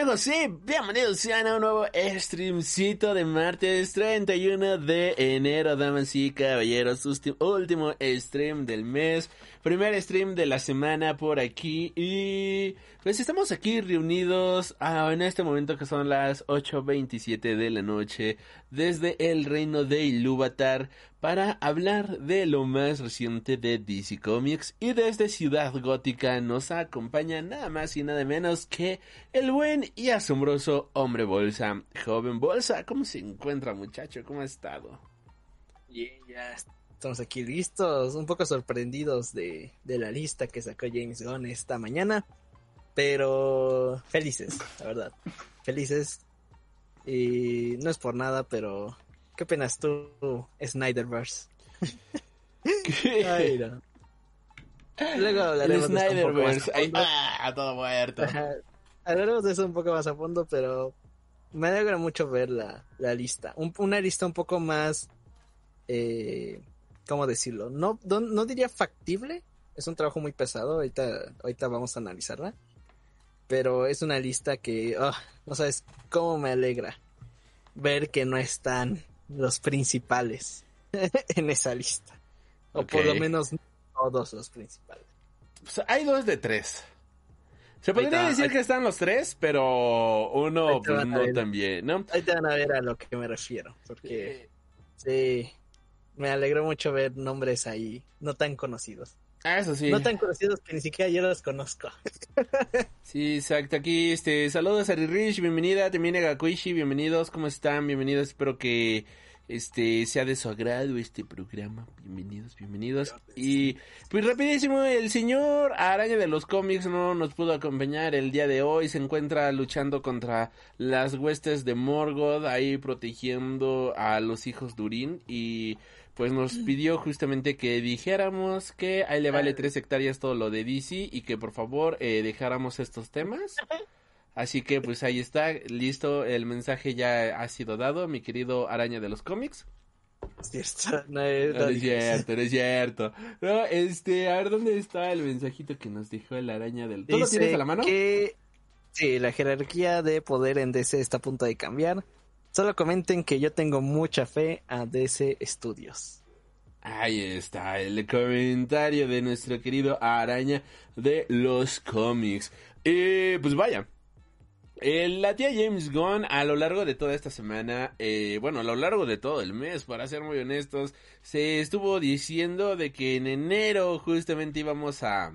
Amigos, sí, bienvenidos a un nuevo streamcito de martes 31 de enero, damas y caballeros, último stream del mes, primer stream de la semana por aquí y pues estamos aquí reunidos ah, en este momento que son las 8.27 de la noche desde el reino de Ilúvatar para hablar de lo más reciente de DC Comics y desde Ciudad Gótica nos acompaña nada más y nada menos que el buen y asombroso hombre bolsa, joven bolsa. ¿Cómo se encuentra muchacho? ¿Cómo ha estado? Bien, ya estamos aquí listos, un poco sorprendidos de, de la lista que sacó James Gunn esta mañana, pero felices, la verdad, felices. Y no es por nada, pero ¿Qué opinas tú, Snyderverse? Ay, no. Luego hablaremos de Snyderverse. Ahí ah, todo muerto. Hablaremos de eso un poco más a fondo, pero me alegra mucho ver la, la lista. una lista un poco más, eh, ¿cómo decirlo? No, no, diría factible. Es un trabajo muy pesado. Ahorita, ahorita vamos a analizarla. Pero es una lista que, oh, no sabes cómo me alegra ver que no están los principales en esa lista. O por lo menos todos los principales. Pues hay dos de tres. Se podría decir que están los tres, pero uno pues, no también, ¿no? Ahí te van a ver a lo que me refiero, porque sí, me alegró mucho ver nombres ahí no tan conocidos. Ah, eso sí. No tan conocidos que ni siquiera yo los conozco. sí, exacto. Aquí, este, saludos a Rirish, bienvenida. También a Gakuishi, bienvenidos. ¿Cómo están? Bienvenidos. Espero que este sea de su agrado este programa. Bienvenidos, bienvenidos. Y pues rapidísimo, el señor Araña de los cómics no nos pudo acompañar el día de hoy. Se encuentra luchando contra las huestes de Morgoth, ahí protegiendo a los hijos Durin y pues nos pidió justamente que dijéramos que ahí le vale tres hectáreas todo lo de DC y que por favor eh, dejáramos estos temas. Así que pues ahí está, listo, el mensaje ya ha sido dado, mi querido araña de los cómics. no, es, cierto, no es cierto. No, este, a ver dónde está el mensajito que nos dejó el araña del. ¿Tú lo tienes a la mano? Que sí, la jerarquía de poder en DC está a punto de cambiar. Solo comenten que yo tengo mucha fe a DC Studios. Ahí está el comentario de nuestro querido araña de los cómics. Pues vaya, la tía James Gunn a lo largo de toda esta semana, eh, bueno, a lo largo de todo el mes, para ser muy honestos, se estuvo diciendo de que en enero justamente íbamos a,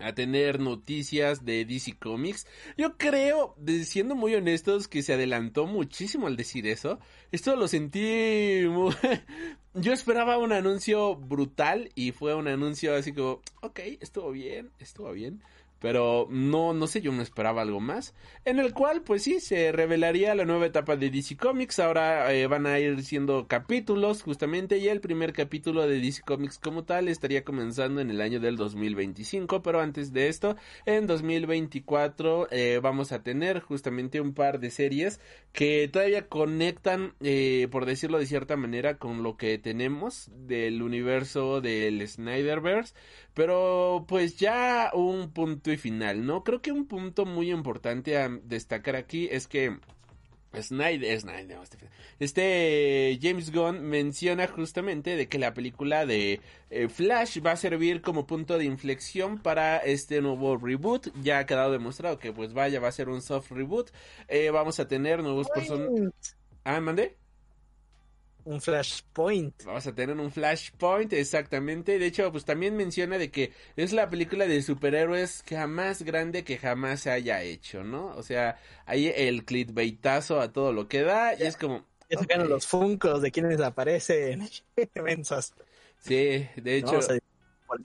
a tener noticias de DC Comics. Yo creo, siendo muy honestos, que se adelantó muchísimo al decir eso. Esto lo sentí muy... Yo esperaba un anuncio brutal y fue un anuncio así como, ok, estuvo bien, estuvo bien pero no, no sé, yo me esperaba algo más, en el cual pues sí, se revelaría la nueva etapa de DC Comics, ahora eh, van a ir siendo capítulos justamente y el primer capítulo de DC Comics como tal estaría comenzando en el año del 2025, pero antes de esto, en 2024 eh, vamos a tener justamente un par de series que todavía conectan, eh, por decirlo de cierta manera, con lo que tenemos del universo del Snyderverse, pero pues ya un punto y final, ¿no? Creo que un punto muy importante a destacar aquí es que Snyder, Snyder, este James Gunn menciona justamente de que la película de eh, Flash va a servir como punto de inflexión para este nuevo reboot. Ya ha quedado demostrado que pues vaya, va a ser un soft reboot. Eh, vamos a tener nuevos personajes. Ah, mandé un flashpoint. Vamos a tener un flashpoint, exactamente. De hecho, pues también menciona de que es la película de superhéroes jamás grande que jamás se haya hecho, ¿no? O sea, ahí el clickbaitazo a todo lo que da y es como... Ya sacaron los funcos de quienes aparecen. sí, de hecho...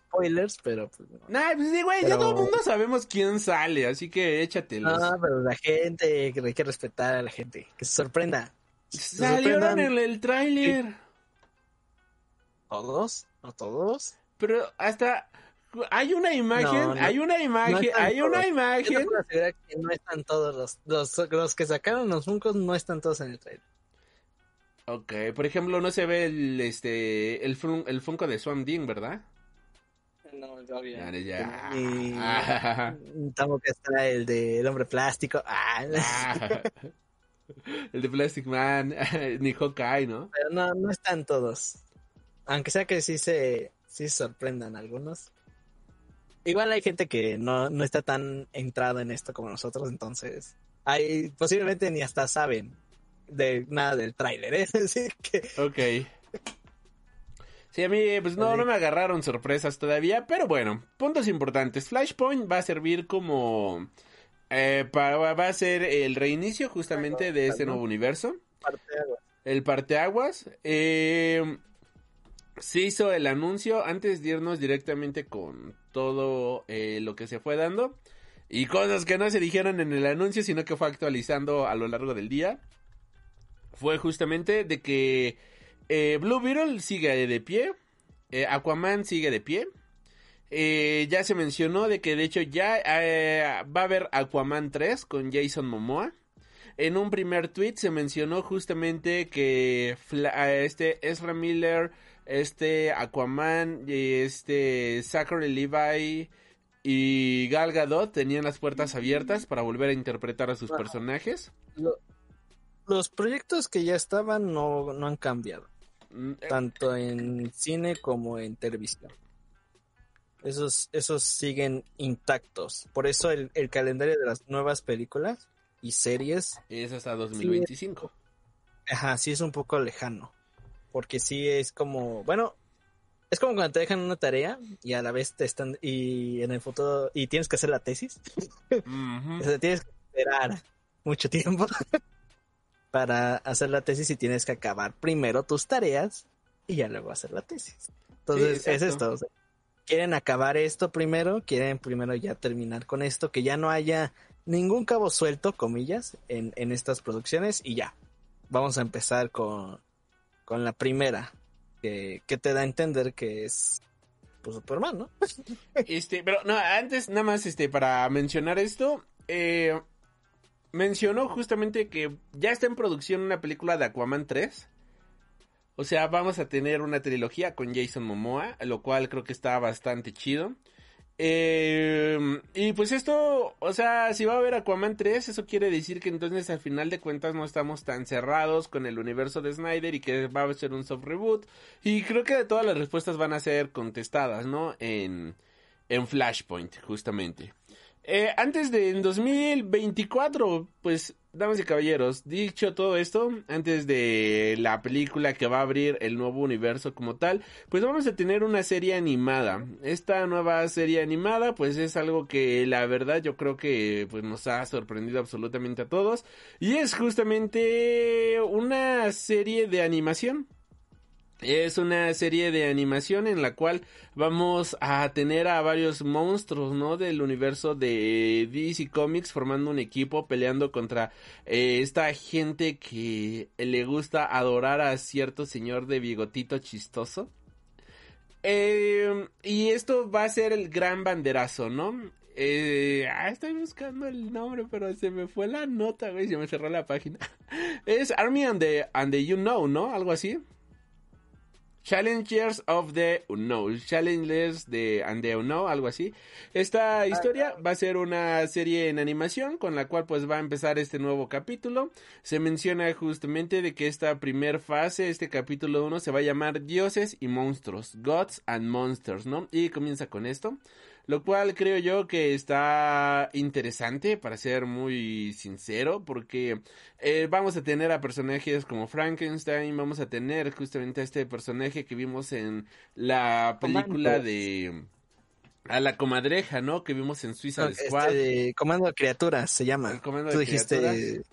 spoilers, pero pues, Nah, pues güey, ya todo el mundo sabemos quién sale, así que échatelos. No, pero la gente, hay que respetar a la gente, que se sorprenda. Salieron en el tráiler. ¿Todos? ¿No todos? Pero hasta hay una imagen, No, no. hay una imagen, hay una. Yo imagen. puedo que no están todos los, los, los que sacaron los Funkos no están todos en el trailer. Ok, por ejemplo, no se ve el este el fun- el Funko de Swamp Thing, ¿verdad? No, todavía. Ya, ya. Ni- Ah. Tampoco está el del hombre plástico. Ah, Ah. El de Plastic Man, ni Hawkeye, ¿no? Pero no, no están todos. Aunque sea que sí se, sí sorprendan algunos. Igual hay gente que no, no está tan entrada en esto como nosotros, entonces hay posiblemente ni hasta saben de nada del tráiler, ¿eh? Así que Ok. Sí, a mí, pues no, no me agarraron sorpresas todavía, pero bueno, puntos importantes. Flashpoint va a servir como... eh, para, va a ser el reinicio justamente de este nuevo universo. parteaguas. El parteaguas. Eh, se hizo el anuncio antes de irnos directamente con todo eh, lo que se fue dando. Y cosas que no se dijeron en el anuncio, sino que fue actualizando a lo largo del día. Fue justamente de que eh, Blue Beetle sigue de pie. eh, Aquaman sigue de pie. Eh, ya se mencionó de que de hecho ya eh, va a haber Aquaman 3 con Jason Momoa. En un primer tweet se mencionó justamente que este Ezra Miller, este Aquaman, y este Zachary Levi y Gal Gadot tenían las puertas abiertas para volver a interpretar a sus personajes. Lo- los proyectos que ya estaban no, no han cambiado, Mm, eh, tanto en cine como en televisión. Esos, esos siguen intactos. Por eso el, el calendario de las nuevas películas y series Es hasta 2025. Ajá, sí es un poco lejano. Porque sí es como, bueno, es como cuando te dejan una tarea y a la vez te están, y en el futuro, y tienes que hacer la tesis. O sea, tienes que esperar mucho tiempo para hacer la tesis y tienes que acabar primero tus tareas y ya luego hacer la tesis. Entonces, Sí, es esto. o sea, quieren acabar esto primero, quieren primero ya terminar con esto, que ya no haya ningún cabo suelto, comillas, en, en estas producciones y ya. Vamos a empezar con, con la primera, que, que te da a entender que es pues, Superman, ¿no? Este, pero no, antes nada más este para mencionar esto, eh, mencionó justamente que ya está en producción una película de Aquaman 3. O sea, vamos a tener una trilogía con Jason Momoa, lo cual creo que está bastante chido. Eh, y pues esto, o sea, si va a haber Aquaman 3, eso quiere decir que entonces al final de cuentas no estamos tan cerrados con el universo de Snyder y que va a ser un soft reboot. Y creo que todas las respuestas van a ser contestadas, ¿no? En, en Flashpoint, justamente. Eh, antes de en 2024, pues, damas y caballeros, dicho todo esto, antes de la película que va a abrir el nuevo universo como tal, pues vamos a tener una serie animada. Esta nueva serie animada, pues es algo que la verdad yo creo que pues nos ha sorprendido absolutamente a todos. Y es justamente una serie de animación. Es una serie de animación en la cual vamos a tener a varios monstruos, ¿no? Del universo de DC Comics formando un equipo peleando contra eh, esta gente que le gusta adorar a cierto señor de bigotito chistoso. Eh, y esto va a ser el gran banderazo, ¿no? Eh, ah, estoy buscando el nombre, pero se me fue la nota, güey, se me cerró la página. Es Army and the, and the You Know, ¿no? Algo así. Challengers of the Unknown, Challengers de and the Unknown, algo así. Esta historia va a ser una serie en animación con la cual pues va a empezar este nuevo capítulo. Se menciona justamente de que esta primer fase, este capítulo 1 se va a llamar Dioses y Monstruos, Gods and Monsters, ¿no? Y comienza con esto. Lo cual creo yo que está interesante, para ser muy sincero, porque eh, vamos a tener a personajes como Frankenstein, vamos a tener justamente a este personaje que vimos en la película de... A la comadreja, ¿no? Que vimos en Suiza Este, Squad. Comando de Criaturas se llama. El Comando tú de dijiste, Criaturas.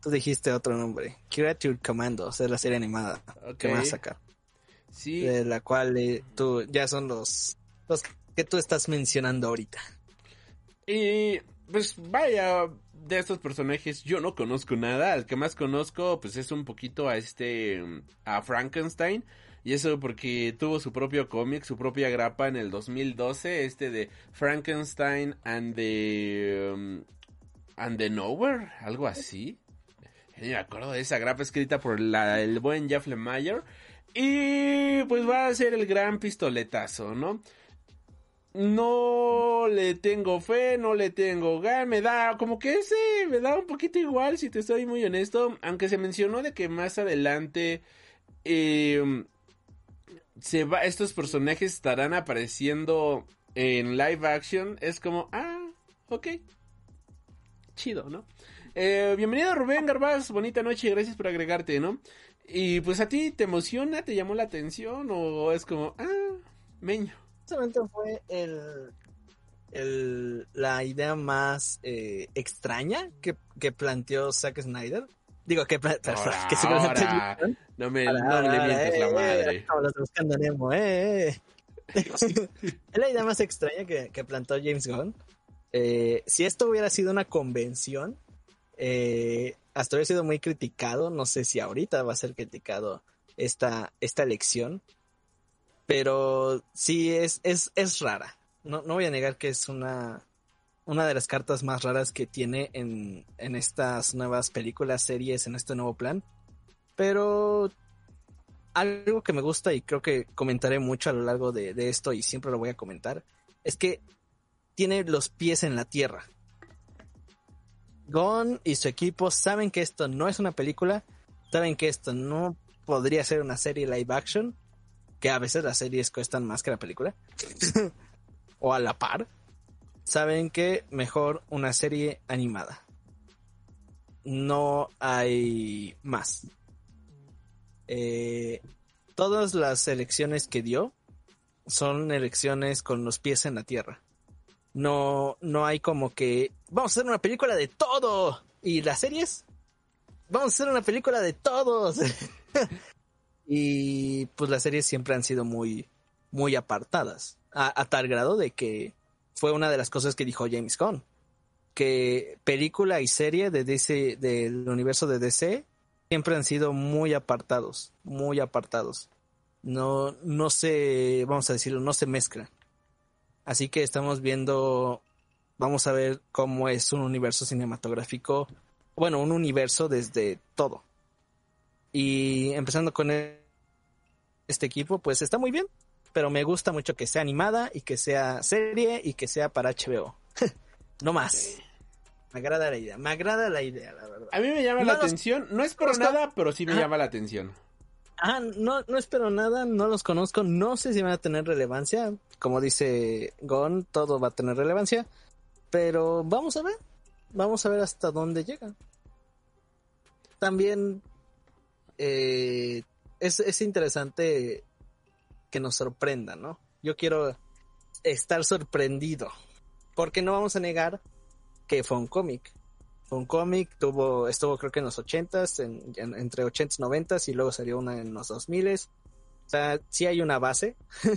tú dijiste otro nombre. Creature Commandos es la serie animada que Ok. van a sacar. Sí, De la cual eh, tú ya son los, los que tú estás mencionando ahorita. Y pues vaya, de estos personajes yo no conozco nada. Al que más conozco, pues es un poquito a este, a Frankenstein. Y eso porque tuvo su propio cómic, su propia grapa en el 2012, este de Frankenstein and the, um, and the Nowhere, algo así. Ni me acuerdo de esa grapa escrita por la, el buen Jeff Lemire. Y pues va a ser el gran pistoletazo, ¿no? No le tengo fe, no le tengo ganas, me da como que ese, me da un poquito igual si te estoy muy honesto, aunque se mencionó de que más adelante eh, se va, estos personajes estarán apareciendo en live action, es como, ah, ok, chido, ¿no? Eh, bienvenido Rubén Garbaz, bonita noche, gracias por agregarte, ¿no? Y pues a ti, ¿te emociona? ¿Te llamó la atención? ¿O es como, ah, meño? Justamente fue el, el, la idea más eh, extraña que, que planteó Zack Snyder. Digo, que, Ahora, que seguramente... ahora, no me, Ahora, no le mientes la eh, madre. estamos buscando Nemo, eh, eh. es la idea más extraña que, que plantó James Gunn. Eh, si esto hubiera sido una convención, eh, hasta hubiera sido muy criticado. No sé si ahorita va a ser criticado esta, esta elección. Pero sí es, es, es rara. No, no voy a negar que es una, una de las cartas más raras que tiene en, en estas nuevas películas, series, en este nuevo plan. Pero algo que me gusta y creo que comentaré mucho a lo largo de, de esto y siempre lo voy a comentar, es que tiene los pies en la tierra. Gon y su equipo saben que esto no es una película, saben que esto no podría ser una serie live action, que a veces las series cuestan más que la película, o a la par. Saben que mejor una serie animada. No hay más. Eh, todas las elecciones que dio son elecciones con los pies en la tierra. No, no hay como que vamos a hacer una película de todo. Y las series, vamos a hacer una película de todos. y pues las series siempre han sido muy, muy apartadas. A, tal grado de que fue una de las cosas que dijo James Gunn. Que película y serie de DC, del universo de DC siempre han sido muy apartados, muy apartados. No, no se, vamos a decirlo, no se mezclan. Así que estamos viendo, vamos a ver cómo es un universo cinematográfico, bueno, un universo desde todo. Y empezando con e- este equipo, pues está muy bien, pero me gusta mucho que sea animada y que sea serie y que sea para HBO. no más. Me agrada la idea, me agrada la idea, la verdad. A mí me llama No la los- atención, no es por conozco. nada, pero sí me Ajá. llama la atención. Ah, no, no espero nada, no los conozco, no sé si van a tener relevancia. Como dice Gon, todo va a tener relevancia. Pero vamos a ver, vamos a ver hasta dónde llega. También eh, es, es interesante que nos sorprenda, ¿no? Yo quiero estar sorprendido. Porque no vamos a negar que fue un cómic. Fue un cómic, tuvo, estuvo creo que en los 80s, en, en- entre 80s y 90s, y luego salió una en los 2000s. O sea, sí hay una base.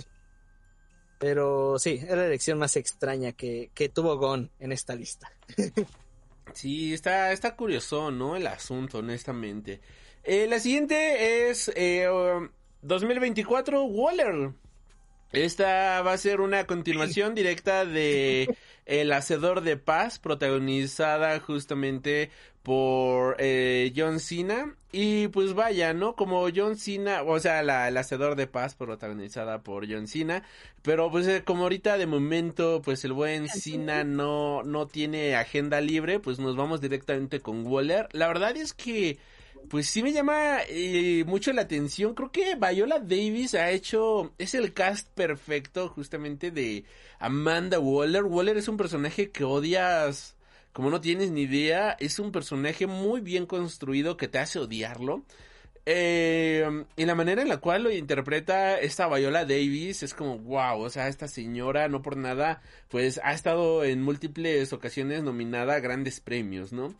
Pero sí, es la elección más extraña que, que tuvo Gon en esta lista. Sí, está, está curioso, ¿no? El asunto, honestamente. Eh, la siguiente es eh, um, 2024 Waller. Esta va a ser una continuación directa de El Hacedor de Paz, protagonizada justamente por eh, John Cena. Y pues vaya, ¿no? Como John Cena, o sea, la, El Hacedor de Paz, protagonizada por John Cena. Pero pues eh, como ahorita de momento, pues el buen Cena no, no tiene agenda libre, pues nos vamos directamente con Waller. La verdad es que pues sí me llama eh, mucho la atención. Creo que Viola Davis ha hecho, es el cast perfecto justamente de Amanda Waller. Waller es un personaje que odias como no tienes ni idea. Es un personaje muy bien construido que te hace odiarlo. Eh, y la manera en la cual lo interpreta esta Viola Davis es como wow, o sea, esta señora no por nada, pues ha estado en múltiples ocasiones nominada a grandes premios, ¿no?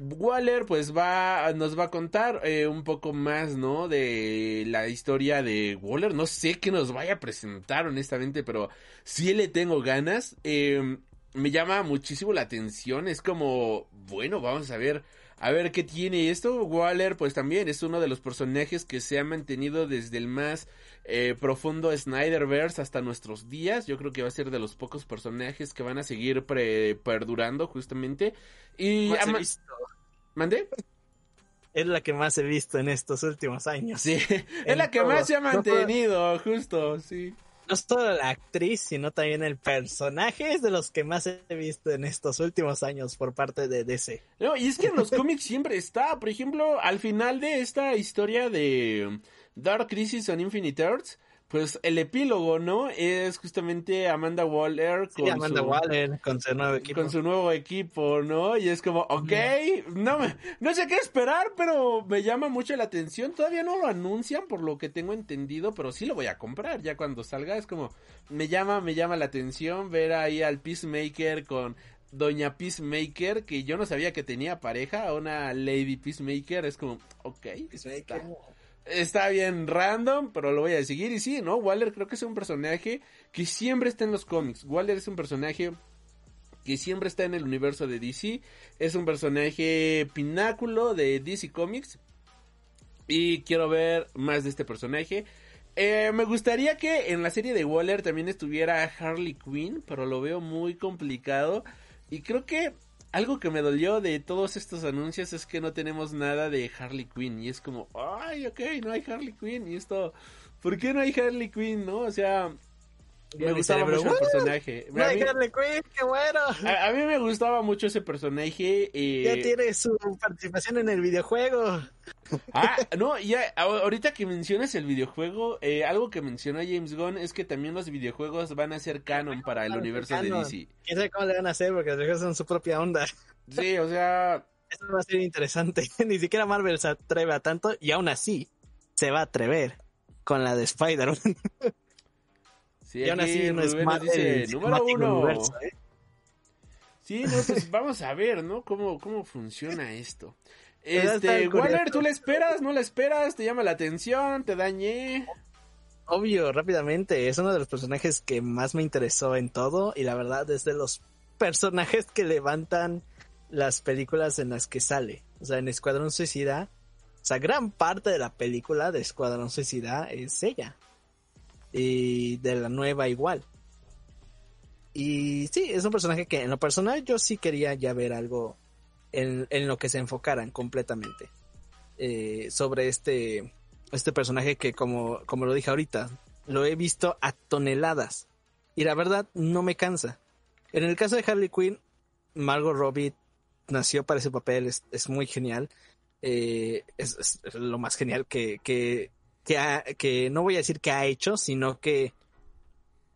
Waller pues va nos va a contar eh, un poco más no de la historia de Waller. No sé qué nos vaya a presentar honestamente pero sí le tengo ganas. Eh, me llama muchísimo la atención. Es como, bueno, vamos a ver, a ver qué tiene esto. Waller, pues también es uno de los personajes que se ha mantenido desde el más eh, profundo Snyderverse hasta nuestros días. Yo creo que va a ser de los pocos personajes que van a seguir perdurando justamente. Y ¿Mandé? Es la que más he visto en estos últimos años. Sí, es la que más se ha mantenido, justo, sí no solo la actriz, sino también el personaje es de los que más he visto en estos últimos años por parte de DC. No, y es que en los cómics siempre está, por ejemplo, al final de esta historia de Dark Crisis on Infinite Earths, pues el epílogo, ¿no? Es justamente Amanda Waller con, Amanda su, Waller con su nuevo equipo. Con su nuevo equipo, ¿no? Y es como, ok, no, no sé qué esperar, pero me llama mucho la atención. Todavía no lo anuncian por lo que tengo entendido, pero sí lo voy a comprar ya cuando salga. Es como, me llama, me llama la atención ver ahí al Peacemaker con Doña Peacemaker, que yo no sabía que tenía pareja, una Lady Peacemaker. Es como, ok. Peacemaker está bien random, pero lo voy a seguir. Y sí, ¿no? Waller creo que es un personaje que siempre está en los cómics. Waller es un personaje que siempre está en el universo de DC. Es un personaje pináculo de DC Comics. Y quiero ver más de este personaje. Eh, me gustaría que en la serie de Waller también estuviera Harley Quinn, pero lo veo muy complicado. Y creo que algo que me dolió de todos estos anuncios es que no tenemos nada de Harley Quinn. Y es como, ay, ok, no hay Harley Quinn. Y esto, ¿por qué no hay Harley Quinn, no? O sea, me gustaba mucho el personaje. Quinn, qué bueno. A, mí me gustaba mucho ese personaje. Eh... Ya tiene su participación en el videojuego. Ah, no, ya, ahorita que mencionas el videojuego, eh, algo que mencionó James Gunn es que también los videojuegos van a ser canon para el universo de DC. Quién sabe cómo le van a hacer porque los videojuegos son su propia onda. Sí, o sea. Eso va a ser interesante. Ni siquiera Marvel se atreve a tanto y aún así se va a atrever con la de Spider-Man. Sí, y aún así no es Marvel. número uno. ¿eh? Sí, no, pues vamos a ver, ¿no? ¿Cómo, cómo funciona esto? Este, Waller, ¿tú le esperas? ¿No le esperas? ¿Te llama la atención? ¿Te dañé? Obvio, rápidamente. Es uno de los personajes que más me interesó en todo. Y la verdad es de los personajes que levantan las películas en las que sale. O sea, en Escuadrón Suicida. O sea, gran parte de la película de Escuadrón Suicida es ella. Y de la nueva igual. Y sí, es un personaje que en lo personal yo sí quería ya ver algo en, lo que se enfocaran completamente eh, sobre este, este personaje que como, como lo dije ahorita, lo he visto a toneladas y la verdad no me cansa. En el caso de Harley Quinn, Margot Robbie nació para ese papel, es, muy genial. Eh, es, lo más genial que, que, que, que no voy a decir que ha hecho, sino que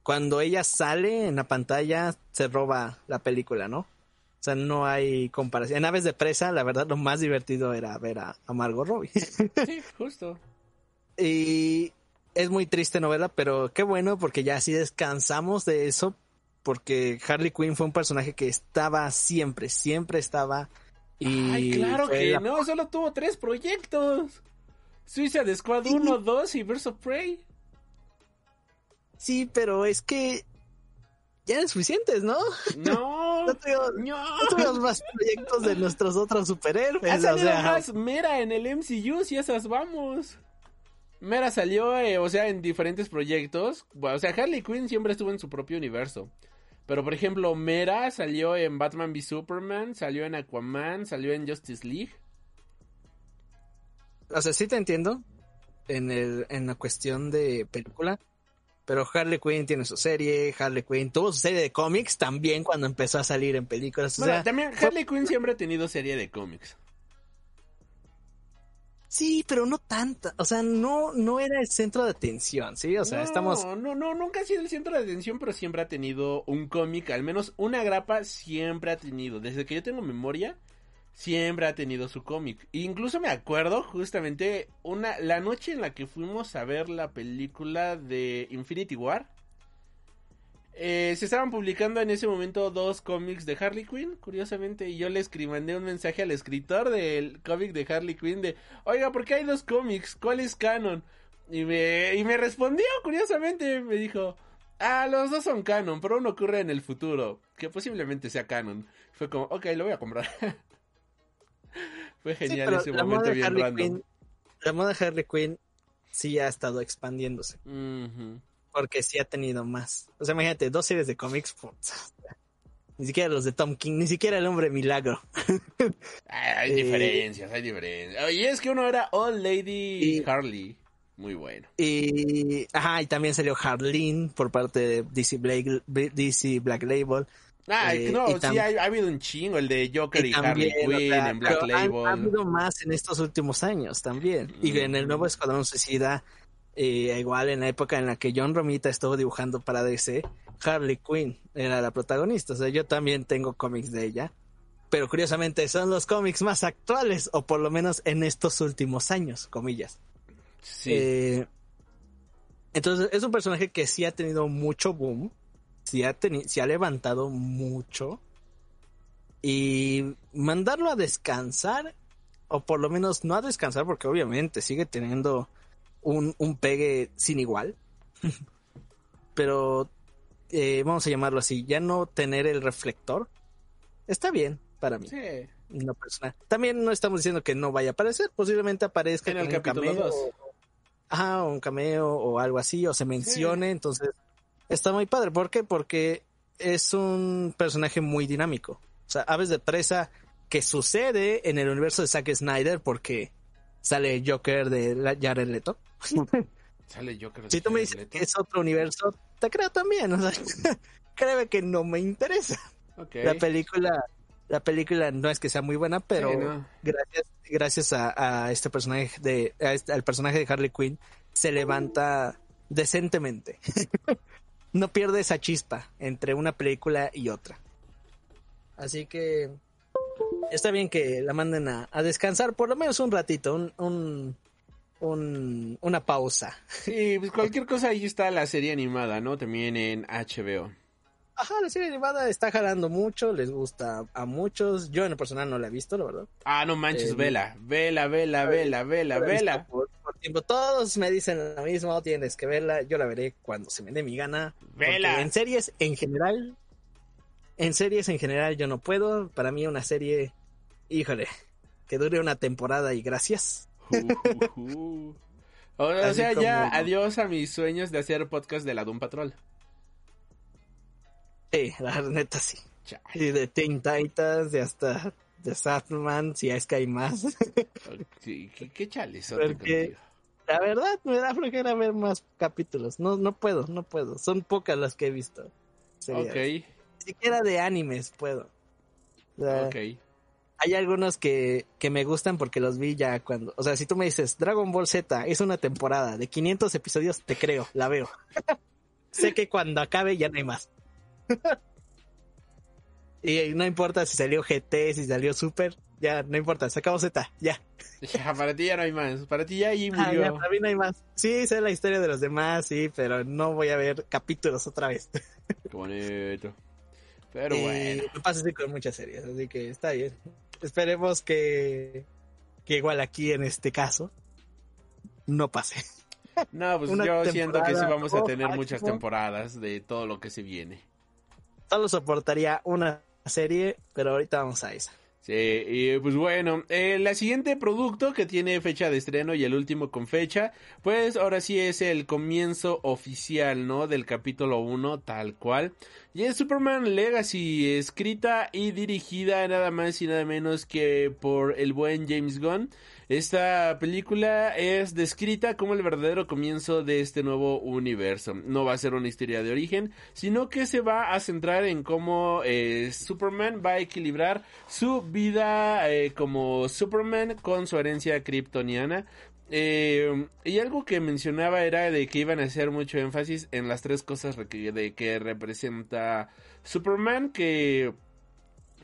cuando ella sale en la pantalla se roba la película, ¿no? O sea, no hay comparación. En Aves de Presa, la verdad, lo más divertido era ver a, Margot Robbie. Sí, justo. y es muy triste novela, pero qué bueno porque ya así descansamos de eso. Porque Harley Quinn fue un personaje que estaba siempre, siempre estaba. Y Ay, claro que no, solo tuvo tres proyectos. Suicide Squad 1, 2 y of Prey. Sí, pero es que ya eran suficientes, ¿no? No, no, tuvimos, más proyectos de nuestros otros superhéroes. Ha salido más Mera en el MCU, si esas vamos. Mera salió, eh, o sea, en diferentes proyectos. o sea, Harley Quinn siempre estuvo en su propio universo. Pero, por ejemplo, Mera salió en Batman v Superman, salió en Aquaman, salió en Justice League. O sea, sí te entiendo en, el, en la cuestión de película, pero Harley Quinn tiene su serie, Harley Quinn tuvo su serie de cómics también cuando empezó a salir en películas. bueno, también Harley Quinn siempre ha tenido serie de cómics. Sí, pero no tanta, o sea, no, no era el centro de atención, ¿sí? O sea, estamos... No, no, no, nunca ha sido el centro de atención, pero siempre ha tenido un cómic, al menos una grapa siempre ha tenido. Desde que yo tengo memoria, siempre ha tenido su cómic. Incluso me acuerdo justamente una la noche en la que fuimos a ver la película de Infinity War. Eh, se estaban publicando en ese momento dos cómics de Harley Quinn, curiosamente, y yo le mandé un mensaje al escritor del cómic de Harley Quinn de, oiga, ¿por qué hay dos cómics? ¿Cuál es canon? Y me, y me respondió, curiosamente, me dijo, ah, los dos son canon, pero uno ocurre en el futuro. que posiblemente sea canon. Fue como, ok, lo voy a comprar. Fue genial ese momento bien Harley random. La moda Harley Quinn sí ha estado expandiéndose. Porque sí ha tenido más. O sea, imagínate, dos series de cómics. Ni siquiera los de Tom King, ni siquiera el hombre milagro. Hay Eh, diferencias, hay diferencias. Y es que uno era Old Lady Y- Harley. Muy bueno. Y, ajá, y también salió Harleen por parte de DC Black, DC Black Label. Ah, Eh, no, sí, ha, ha habido un chingo, el de Joker y, Y Harley o Quinn sea, en Black Label. Ha habido más en estos últimos años también. Y en el nuevo Escuadrón Suicida, eh, igual en la época en la que John Romita estuvo dibujando para DC, Harley Quinn era la protagonista. O sea, yo también tengo cómics de ella. Pero curiosamente son los cómics más actuales, o por lo menos en estos últimos años, comillas. Sí. Eh, entonces, es un personaje que sí ha tenido mucho boom, sí ha, teni- sí ha levantado mucho. Y mandarlo a descansar, o por lo menos no a descansar, porque obviamente sigue teniendo un, un pegue sin igual. Pero eh, vamos a llamarlo así, ya no tener el reflector está bien para mí. Sí. También no estamos diciendo que no vaya a aparecer, posiblemente aparezca En el un capítulo cameo, dos. Ajá, un cameo o algo así, o se mencione, entonces está muy padre. ¿Por qué? Porque es un personaje muy dinámico. O sea, Aves de Presa que sucede en el universo de Zack Snyder porque sale Joker de Jared Leto. Sale Joker. de Si tú me dices Leto. que es otro universo, te creo también. O sea, créeme que no me interesa. La película, la película no es que sea muy buena, pero Sí, no. gracias, gracias a, a este personaje de, a este- al personaje de Harley Quinn, se levanta decentemente. no pierde esa chispa entre una película y otra. Así que está bien que la manden a, a descansar por lo menos un ratito, un, un, un- una pausa. Sí, pues cualquier cosa ahí está la serie animada, ¿no? También en HBO. Ajá, la serie animada está jalando mucho, les gusta a muchos. Yo en lo personal no la he visto, la verdad. Ah, no manches, Eh, vela. Vela, vela, vela, vela, la he visto vela. Por, por tiempo. Todos me dicen lo mismo, tienes que verla. Yo la veré cuando se me dé mi gana. Vela. En series en general, en series en general yo no puedo. Para mí una serie, híjole, que dure una temporada y gracias. Uh, uh, uh. O, sea, ya adiós a mis sueños de hacer podcast de la Doom Patrol. Sí, la neta sí. Y de Teen Titans, de hasta de Satman, si es que hay más. Sí, qué, qué chales. Porque- La verdad, me da flojera ver más capítulos. No, no puedo, no puedo. Son pocas las que he visto. Ok, Ni siquiera de animes puedo. O sea, ok. Hay algunos que, que me gustan porque los vi ya cuando... O sea, si tú me dices, Dragon Ball Z es una temporada de 500 episodios, te creo, la veo. sé que cuando acabe ya no hay más. y no importa si salió GT, si salió Super, ya no importa, se acabó Z, ya. Ya, para ti ya no hay más. Para ti ya ahí Ah, murió. ya, para mí no hay más. Sí, sé la historia de los demás, sí, pero no voy a ver capítulos otra vez. Qué bonito. Pero Y bueno. Me pasa así con muchas series, así que está bien. Esperemos que, que igual aquí en este caso no pase. No, pues una yo siento que sí vamos a tener muchas máximo. temporadas de todo lo que se viene. Solo soportaría una serie, pero ahorita vamos a esa. Sí, y pues bueno, eh, la siguiente producto que tiene fecha de estreno y el último con fecha, pues ahora sí es el comienzo oficial, ¿no? Del capítulo 1, tal cual. Y Superman Legacy, escrita y dirigida nada más y nada menos que por el buen James Gunn. Esta película es descrita como el verdadero comienzo de este nuevo universo. No va a ser una historia de origen, sino que se va a centrar en cómo eh, Superman va a equilibrar su vida eh, como Superman con su herencia kryptoniana. Eh, y algo que mencionaba era de que iban a hacer mucho énfasis en las tres cosas de que representa Superman, que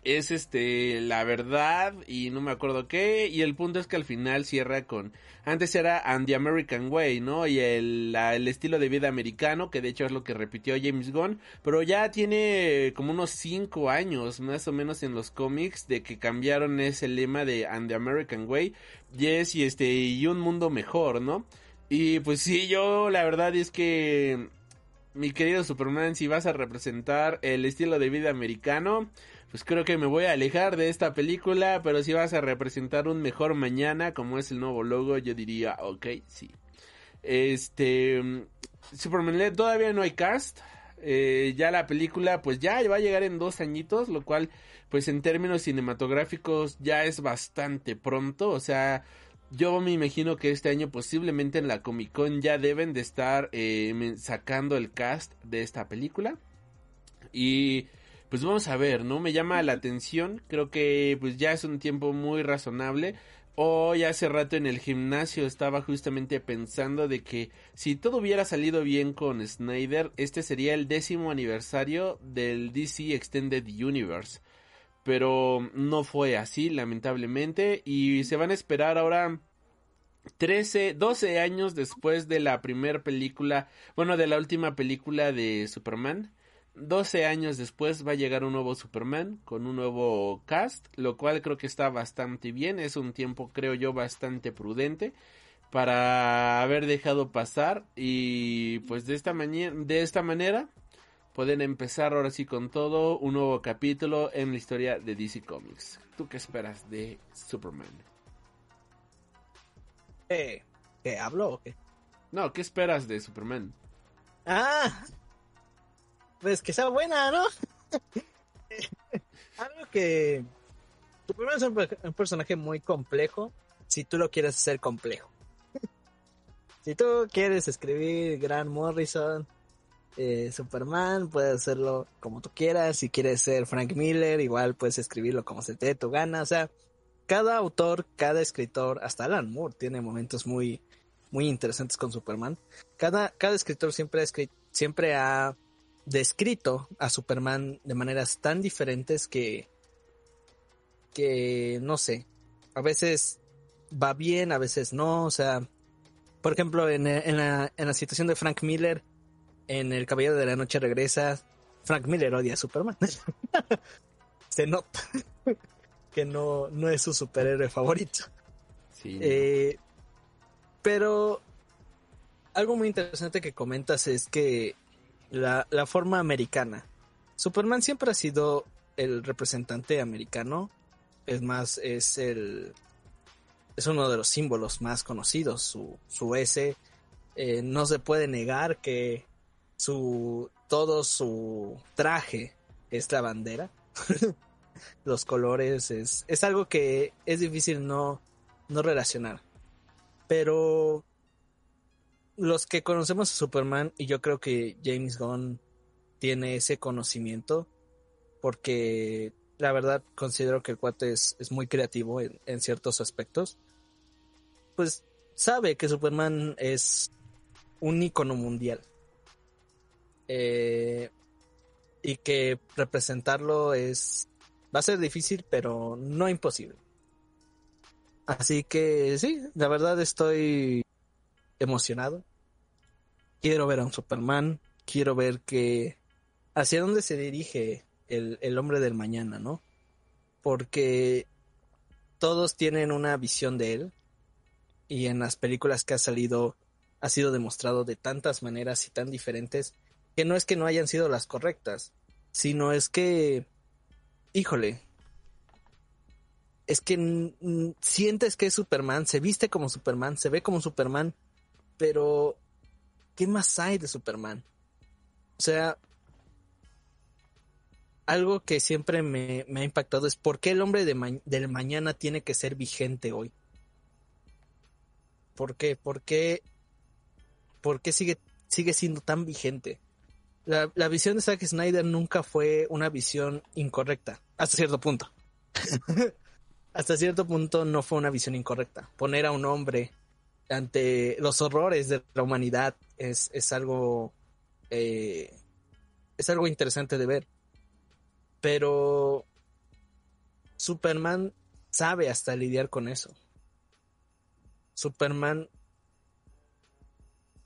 es este la verdad y no me acuerdo qué y el punto es que al final cierra con antes era and the American way no y el, el estilo de vida americano que de hecho es lo que repitió James Gunn pero ya tiene como unos cinco años más o menos en los cómics de que cambiaron ese lema de and the American way yes y este y un mundo mejor no y pues sí yo la verdad es que mi querido Superman, si vas a representar el estilo de vida americano, pues creo que me voy a alejar de esta película, pero si vas a representar un mejor mañana, como es el nuevo logo, yo diría, ok, sí. Este, Superman todavía no hay cast, eh, ya la película pues ya va a llegar en dos añitos, lo cual pues en términos cinematográficos ya es bastante pronto, o sea, yo me imagino que este año posiblemente en la Comic Con ya deben de estar eh, sacando el cast de esta película. Y pues vamos a ver, ¿no? Me llama la atención, creo que pues ya es un tiempo muy razonable. Hoy hace rato en el gimnasio estaba justamente pensando de que si todo hubiera salido bien con Snyder, este sería el décimo aniversario del DC Extended Universe pero no fue así, lamentablemente, y se van a esperar ahora 13, 12 años después de la primera película, bueno, de la última película de Superman. 12 años después va a llegar un nuevo Superman con un nuevo cast, lo cual creo que está bastante bien, es un tiempo creo yo bastante prudente para haber dejado pasar y pues de esta, de esta manera pueden empezar ahora sí con todo un nuevo capítulo en la historia de DC Comics. ¿Tú qué esperas de Superman? Eh, ¿Qué hablo o qué? No, ¿qué esperas de Superman? Ah, pues que sea buena, ¿no? Algo que Superman es un, personaje muy complejo si tú lo quieres hacer complejo. si tú quieres escribir Grant Morrison, eh, Superman, puedes hacerlo como tú quieras. Si quieres ser Frank Miller, igual puedes escribirlo como se te dé tu gana. O sea, cada autor, cada escritor, hasta Alan Moore tiene momentos muy, muy interesantes con Superman. Cada, cada escritor siempre ha, siempre ha descrito a Superman de maneras tan diferentes que, que no sé, a veces va bien, a veces no. O sea, por ejemplo, en, en, la, en la situación de Frank Miller, en El Caballero de la Noche regresa, Frank Miller odia a Superman. Se nota que no, no es su superhéroe favorito. Sí. Eh, pero algo muy interesante que comentas es que la, la forma americana. Superman siempre ha sido el representante americano. Es más, es el. Es uno de los símbolos más conocidos. Su, su S. Eh, no se puede negar que su todo su traje es la bandera. Los colores es, es algo que es difícil no, no relacionar. Pero los que conocemos a Superman, y yo creo que James Gunn tiene ese conocimiento, porque la verdad considero que el cuate es, es muy creativo en, en, ciertos aspectos, pues sabe que Superman es un icono mundial. Eh, y que representarlo es va a ser difícil, pero no imposible. Así que sí, la verdad estoy emocionado. Quiero ver a un Superman, quiero ver que hacia dónde se dirige el, el hombre del mañana, ¿no? Porque todos tienen una visión de él y en las películas que ha salido ha sido demostrado de tantas maneras y tan diferentes que no es que no hayan sido las correctas, sino es que, híjole, es que sientes que es Superman, se viste como Superman, se ve como Superman, pero ¿qué más hay de Superman? O sea, algo que siempre me, ha impactado es por qué el hombre del mañana tiene que ser vigente hoy. ¿Por qué? ¿Por qué, por qué sigue, sigue siendo tan vigente? la, la, visión de Zack Snyder nunca fue una visión incorrecta, hasta cierto punto. hasta cierto punto no fue una visión incorrecta. Poner a un hombre ante los horrores de la humanidad es, es algo eh, es algo interesante de ver. Pero Superman sabe hasta lidiar con eso. Superman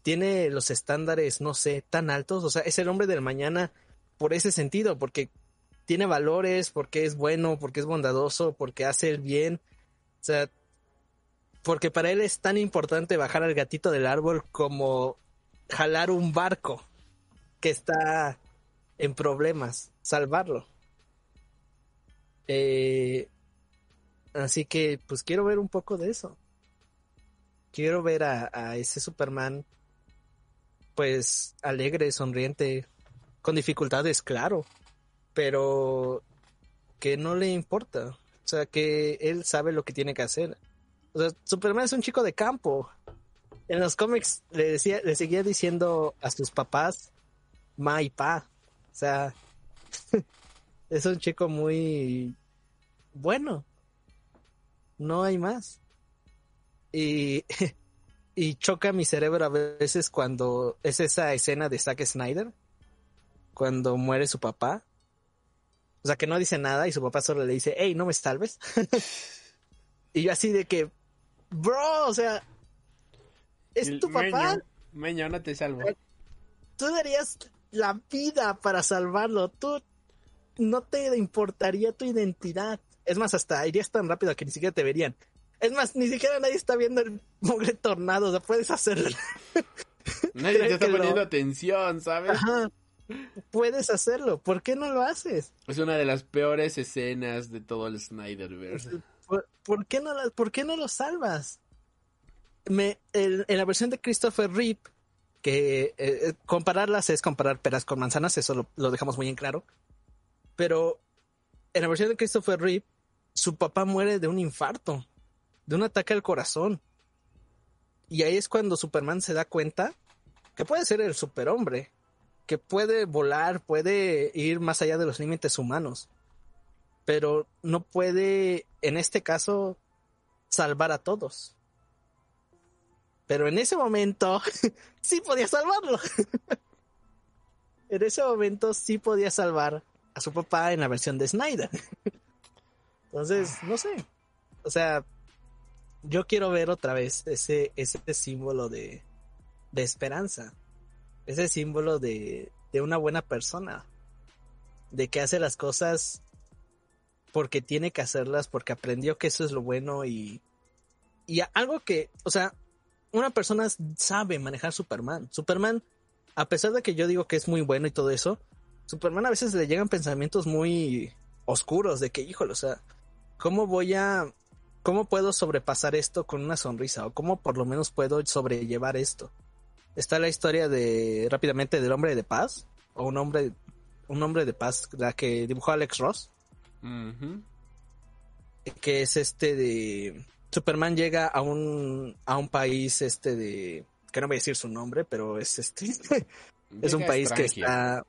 tiene los estándares, no sé, tan altos. O sea, es el hombre del mañana por ese sentido, porque tiene valores, porque es bueno, porque es bondadoso, porque hace el bien. O sea, porque para él es tan importante bajar al gatito del árbol como jalar un barco. que está en problemas, salvarlo. Eh, así que, pues quiero ver un poco de eso. Quiero ver a, a ese Superman, pues alegre, sonriente, con dificultades, claro, pero que no le importa. O sea, que él sabe lo que tiene que hacer. O sea, Superman es un chico de campo. En los cómics le decía, le seguía diciendo a sus papás ma y pa. O sea, es un chico muy bueno. No hay más. Y, y choca mi cerebro a veces cuando es esa escena de Zack Snyder, cuando muere su papá. O sea, que no dice nada y su papá solo le dice, hey, no me salves. y yo así de que, bro, o sea, es El tu papá. Meño, Meño, no te salvo. Tú darías la vida para salvarlo. Tú no te importaría tu identidad. Es más, hasta irías tan rápido que ni siquiera te verían. Es más, ni siquiera nadie está viendo el mugre tornado. O sea, puedes hacerlo. Nadie te está lo- poniendo atención, ¿sabes? Ajá. Puedes hacerlo. ¿Por qué no lo haces? Es una de las peores escenas de todo el Snyderverse. ¿Por, qué, no por qué no lo salvas? En la versión de Christopher Reeve, que eh, eh, compararlas es comparar peras con manzanas, eso lo, lo dejamos muy en claro. Pero en la versión de Christopher Reeve, su papá muere de un infarto, de un ataque al corazón. Y ahí es cuando Superman se da cuenta que puede ser el superhombre, que puede volar, puede ir más allá de los límites humanos pero no puede, en este caso, salvar a todos. Pero en ese momento sí podía salvarlo. en ese momento sí podía salvar a su papá en la versión de Snyder. Entonces, no sé. O sea, yo quiero ver otra vez ese, ese símbolo de, de esperanza. Ese símbolo de, de una buena persona. De que hace las cosas porque tiene que hacerlas, porque aprendió que eso es lo bueno y, y algo que, o sea, una persona sabe manejar Superman. Superman, a pesar de que yo digo que es muy bueno y todo eso, Superman a veces le llegan pensamientos muy oscuros de que, híjole, o sea, ¿cómo voy a, cómo puedo sobrepasar esto con una sonrisa? O cómo por lo menos puedo sobrellevar esto. Está la historia de, rápidamente, del hombre de paz, o un hombre, un hombre de paz, la que dibujó Alex Ross Que es este de Superman llega a un a un país este de que no voy a decir su nombre, pero es este es un país que está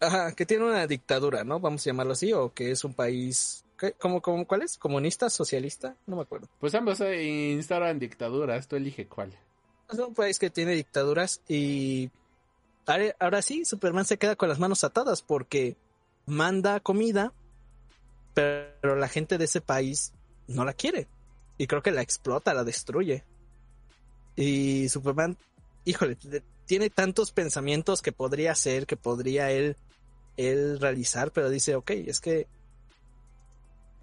ajá, que tiene una dictadura, ¿no? Vamos a llamarlo así o que es un país ¿qué? ¿cómo, cómo, cuál es? ¿Comunista, socialista? No me acuerdo. Pues ambos instauran dictaduras, tú elige cuál. Es un país que tiene dictaduras y ahora, ahora sí, Superman se queda con las manos atadas porque manda comida, pero la gente de ese país no la quiere. Y creo que la explota, la destruye. Y Superman, híjole, tiene tantos pensamientos que podría hacer, que podría él, él realizar, pero dice, ok, es que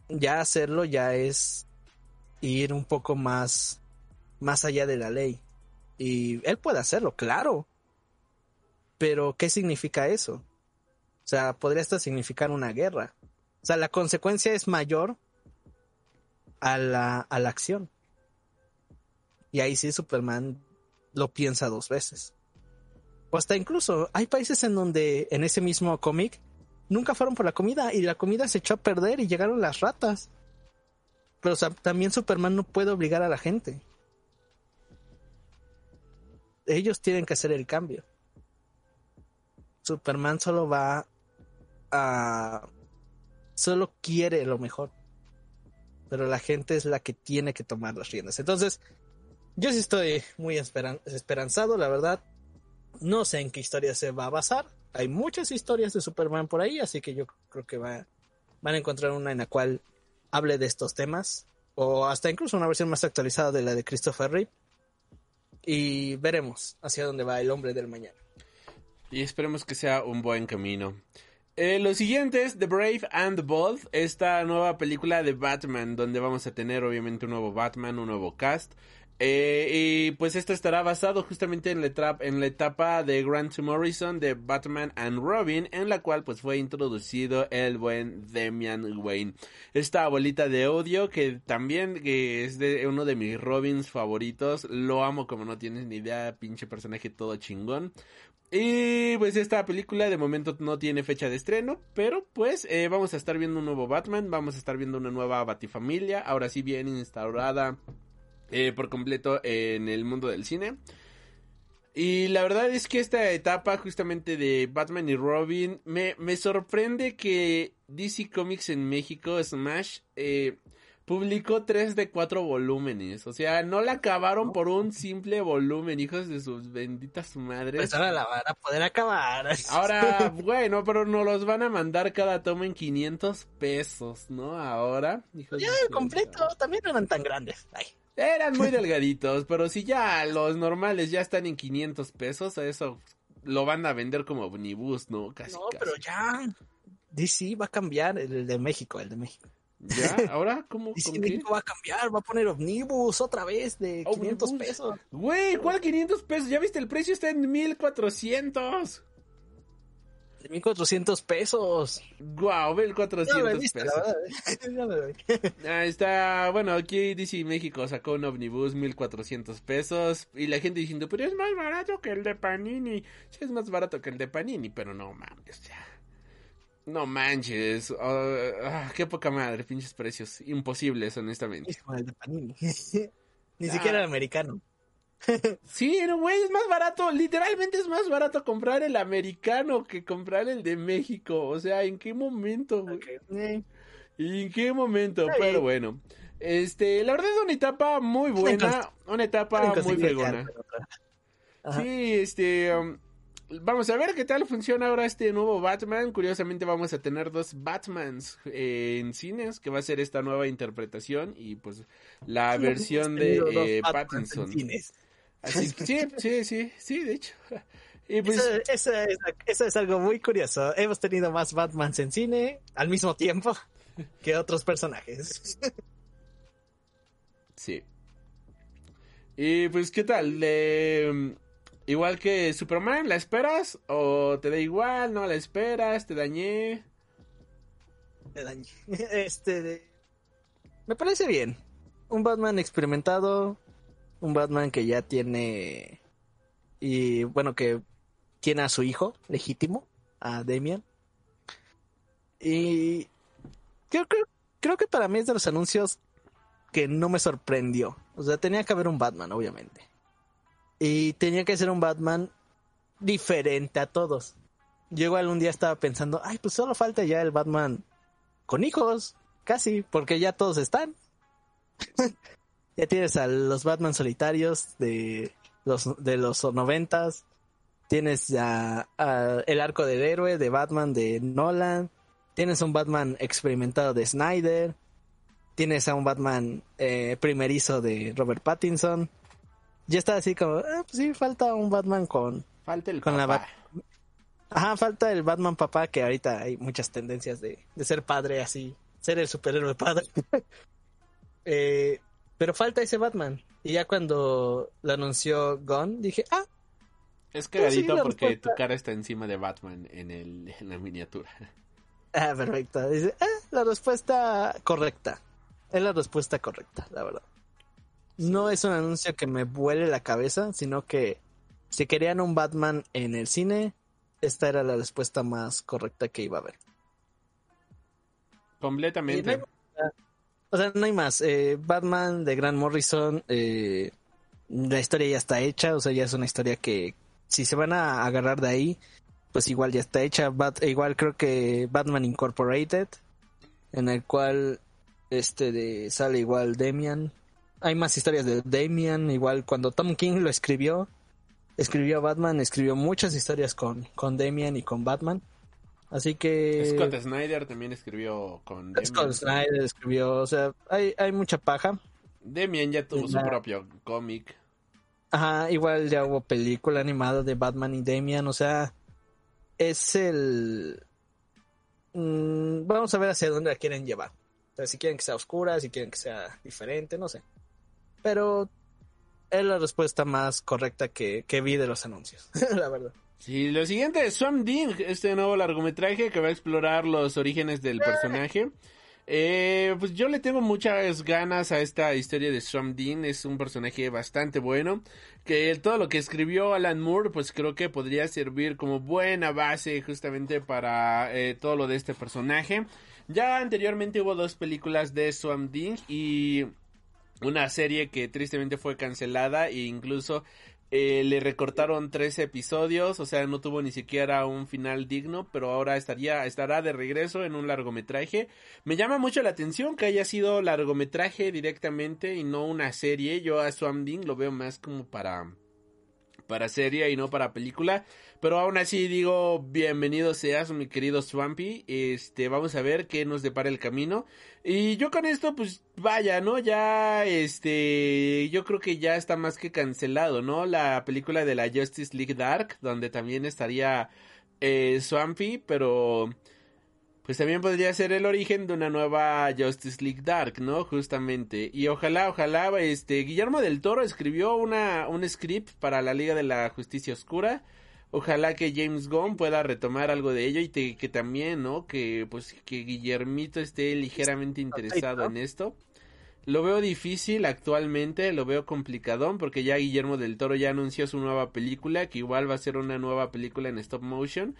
ya hacerlo ya es ir un poco más, más allá de la ley. Y él puede hacerlo, claro. Pero, ¿qué significa eso? O sea, podría hasta significar una guerra. O sea, la consecuencia es mayor a la, a la acción. Y ahí sí Superman lo piensa dos veces. O hasta incluso hay países en donde en ese mismo cómic nunca fueron por la comida y la comida se echó a perder y llegaron las ratas. Pero o sea, también Superman no puede obligar a la gente. Ellos tienen que hacer el cambio. Superman solo va a... Solo quiere lo mejor. Pero la gente es la que tiene que tomar las riendas. Entonces, yo sí estoy muy esperan- esperanzado, la verdad. No sé en qué historia se va a basar. Hay muchas historias de Superman por ahí, así que yo creo que va, van a encontrar una en la cual hable de estos temas. O hasta incluso una versión más actualizada de la de Christopher Reeve. Y veremos hacia dónde va el hombre del mañana. Y esperemos que sea un buen camino. Eh, lo siguiente es The Brave and the Bold, esta nueva película de Batman, donde vamos a tener obviamente un nuevo Batman, un nuevo cast. Eh, y pues esto estará basado justamente en la, etapa, de Grant Morrison de Batman and Robin, en la cual pues fue introducido el buen Damian Wayne. Esta abuelita de odio que también que es de uno de mis Robins favoritos, lo amo como no tienes ni idea, pinche personaje todo chingón. Y pues esta película de momento no tiene fecha de estreno, pero pues eh, vamos a estar viendo un nuevo Batman, vamos a estar viendo una nueva Batifamilia, ahora sí bien instaurada eh, por completo en el mundo del cine. Y la verdad es que esta etapa justamente de Batman y Robin me, me sorprende que DC Comics en México, Smash, eh, publicó tres de cuatro volúmenes. O sea, no la acabaron por un simple volumen, hijos de sus benditas madres. Pues ahora la van a poder acabar. Ahora, bueno, pero nos los van a mandar cada toma en 500 pesos, ¿no? Ahora, hijos Ya el completo, también no eran tan grandes. Ay. Eran muy delgaditos, pero si ya los normales ya están en 500 pesos, eso lo van a vender como omnibus, ¿no? Casi, No, casi. pero ya. DC va a cambiar el de México, el de México. ¿Ya? ¿Ahora? ¿Cómo? DC ¿Con qué? México va a cambiar, va a poner Omnibus otra vez de 500 Omnibus. pesos. Güey, ¿cuál 500 pesos? ¿Ya viste? El precio está en 1400. De 1400 pesos. Guau, ve el Ya lo he 400 visto, la pesos. verdad. Ah, está, bueno, aquí DC México sacó un omnibus 1400 pesos y la gente diciendo, pero es más barato que el de Panini. Sí, es más barato que el de Panini, pero no mames, ya. No manches, ah, ah, qué poca madre, pinches precios, imposibles, honestamente. Es como el de Panini. Ni Ah. siquiera el americano. Sí, no, güey, es más barato, literalmente es más barato comprar el americano que comprar el de México. O sea, ¿en qué momento, güey? ¿Y en qué momento? Pero bueno. Este, la verdad es una etapa muy buena, una etapa muy fregona. Sí, este, um, vamos a ver qué tal funciona ahora este nuevo Batman. Curiosamente vamos a tener dos Batmans eh, en cines, que va a ser esta nueva interpretación y pues la Sí, versión de eh, Pattinson. Así, sí, sí, sí, sí, de hecho. Y pues, Eso, eso es, eso es algo muy curioso. Hemos tenido más Batmans en cine al mismo tiempo que otros personajes. Sí. Y pues, ¿qué tal? Le- igual que Superman, ¿la esperas? ¿O te da igual? ¿No la esperas? ¿Te dañé? Me dañé. Este, de- me parece bien. Un Batman experimentado, un Batman que ya tiene y bueno que tiene a su hijo legítimo, a Damian. Y creo, creo, creo que para mí es de los anuncios que no me sorprendió. O sea, tenía que haber un Batman, obviamente. Y tenía que ser un Batman diferente a todos. Yo igual un día estaba pensando, ay, pues solo falta ya el Batman con hijos, casi, porque ya todos están. ya tienes a los Batman solitarios de los de los noventas. Tienes a el arco del héroe de Batman de Nolan. Tienes un Batman experimentado de Snyder. Tienes a un Batman eh, primerizo de Robert Pattinson. Ya está así como, pues sí, falta un Batman con Falta el Con la papá. Ajá, falta el Batman papá, que ahorita hay muchas tendencias de, de ser padre así, ser el superhéroe padre. Eh, pero falta ese Batman. Y ya cuando lo anunció Gunn, dije, ah, Es sí, cagadito porque respuesta- tu cara está encima de Batman en, el, en la miniatura. ah, perfecto. Dice, ah, la respuesta correcta. Es la respuesta correcta, la verdad. No es un anuncio que me vuele la cabeza, sino que si querían un Batman en el cine, esta era la respuesta más correcta que iba a haber. Completamente. No hay- O sea, no hay más. Eh, Batman de Grant Morrison, eh, la historia ya está hecha, o sea, ya es una historia que si se van a agarrar de ahí, pues igual ya está hecha. Bat- igual creo que Batman Incorporated, en el cual este de, sale igual Damian. Hay más historias de Damian, igual cuando Tom King lo escribió, escribió Batman, escribió muchas historias con, con Damian y con Batman. Así que... Scott Snyder también escribió con Demian. Scott Snyder escribió, o sea, hay, hay mucha paja. Demian ya tuvo su propio cómic. Ajá, igual ya hubo película animada de Batman y Damian, o sea, es el... Mm, vamos a ver hacia dónde la quieren llevar. O sea, si quieren que sea oscura, si quieren que sea diferente, no sé. Pero es la respuesta más correcta que, que vi de los anuncios, la verdad. Sí, lo siguiente es Swamp Thing, este nuevo largometraje que va a explorar los orígenes del personaje. Eh, pues yo le tengo muchas ganas a esta historia de Swamp Thing, es un personaje bastante bueno, que todo lo que escribió Alan Moore, pues creo que podría servir como buena base justamente para eh, todo lo de este personaje. Ya anteriormente hubo dos películas de Swamp Thing y una serie que tristemente fue cancelada e incluso eh, le recortaron tres episodios, o sea, no tuvo ni siquiera un final digno, pero ahora estaría, estará de regreso en un largometraje. Me llama mucho la atención que haya sido largometraje directamente y no una serie. Yo a Swamp Thing lo veo más como para para serie y no para película. Pero aún así digo, bienvenido seas, mi querido Swampy. Este, vamos a ver qué nos depara el camino. Y yo con esto, pues vaya, ¿no? Ya, este, yo creo que ya está más que cancelado, ¿no? La película de la Justice League Dark, donde también estaría eh, Swampy, pero pues también podría ser el origen de una nueva Justice League Dark, ¿no? Justamente. Y ojalá, ojalá, este, Guillermo del Toro escribió una, un script para la Liga de la Justicia Oscura. Ojalá que James Gunn pueda retomar algo de ello y que también, ¿no? Que, pues, que Guillermito esté ligeramente interesado en esto. Lo veo difícil actualmente, lo veo complicadón porque ya Guillermo del Toro ya anunció su nueva película, que igual va a ser una nueva película en stop motion.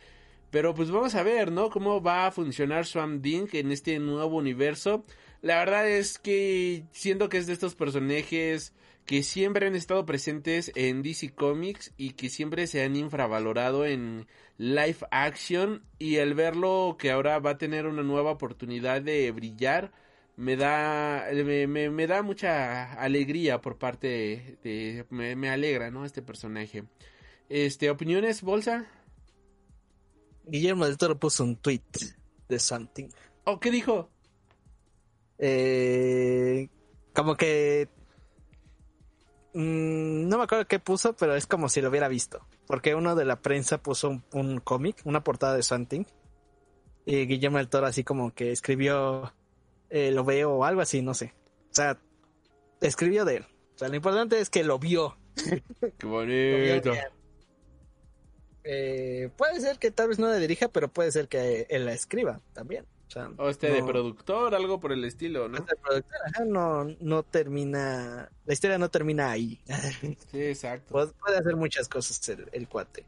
Pero pues vamos a ver, ¿no? Cómo va a funcionar Swamp Thing en este nuevo universo. La verdad es que siento que es de estos personajes que siempre han estado presentes en DC Comics y que siempre se han infravalorado en live action y el verlo que ahora va a tener una nueva oportunidad de brillar me da me, me, da mucha alegría por parte de, me, me alegra no este personaje este opiniones bolsa Guillermo del Toro puso un tweet de something. ¿Oh, qué dijo? Eh, como que... Mm, no me acuerdo qué puso, pero es como si lo hubiera visto. Porque uno de la prensa puso un, cómic, una portada de something. Y Guillermo del Toro así como que escribió... Eh, lo veo o algo así, no sé. O sea, escribió de él. O sea, lo importante es que lo vio. Qué bonito. Eh, puede ser que tal vez no la dirija, pero puede ser que él la escriba también. O, este de productor, algo por el estilo, ¿no? no, no termina, la historia no termina ahí. Sí, exacto. puede hacer muchas cosas el, cuate.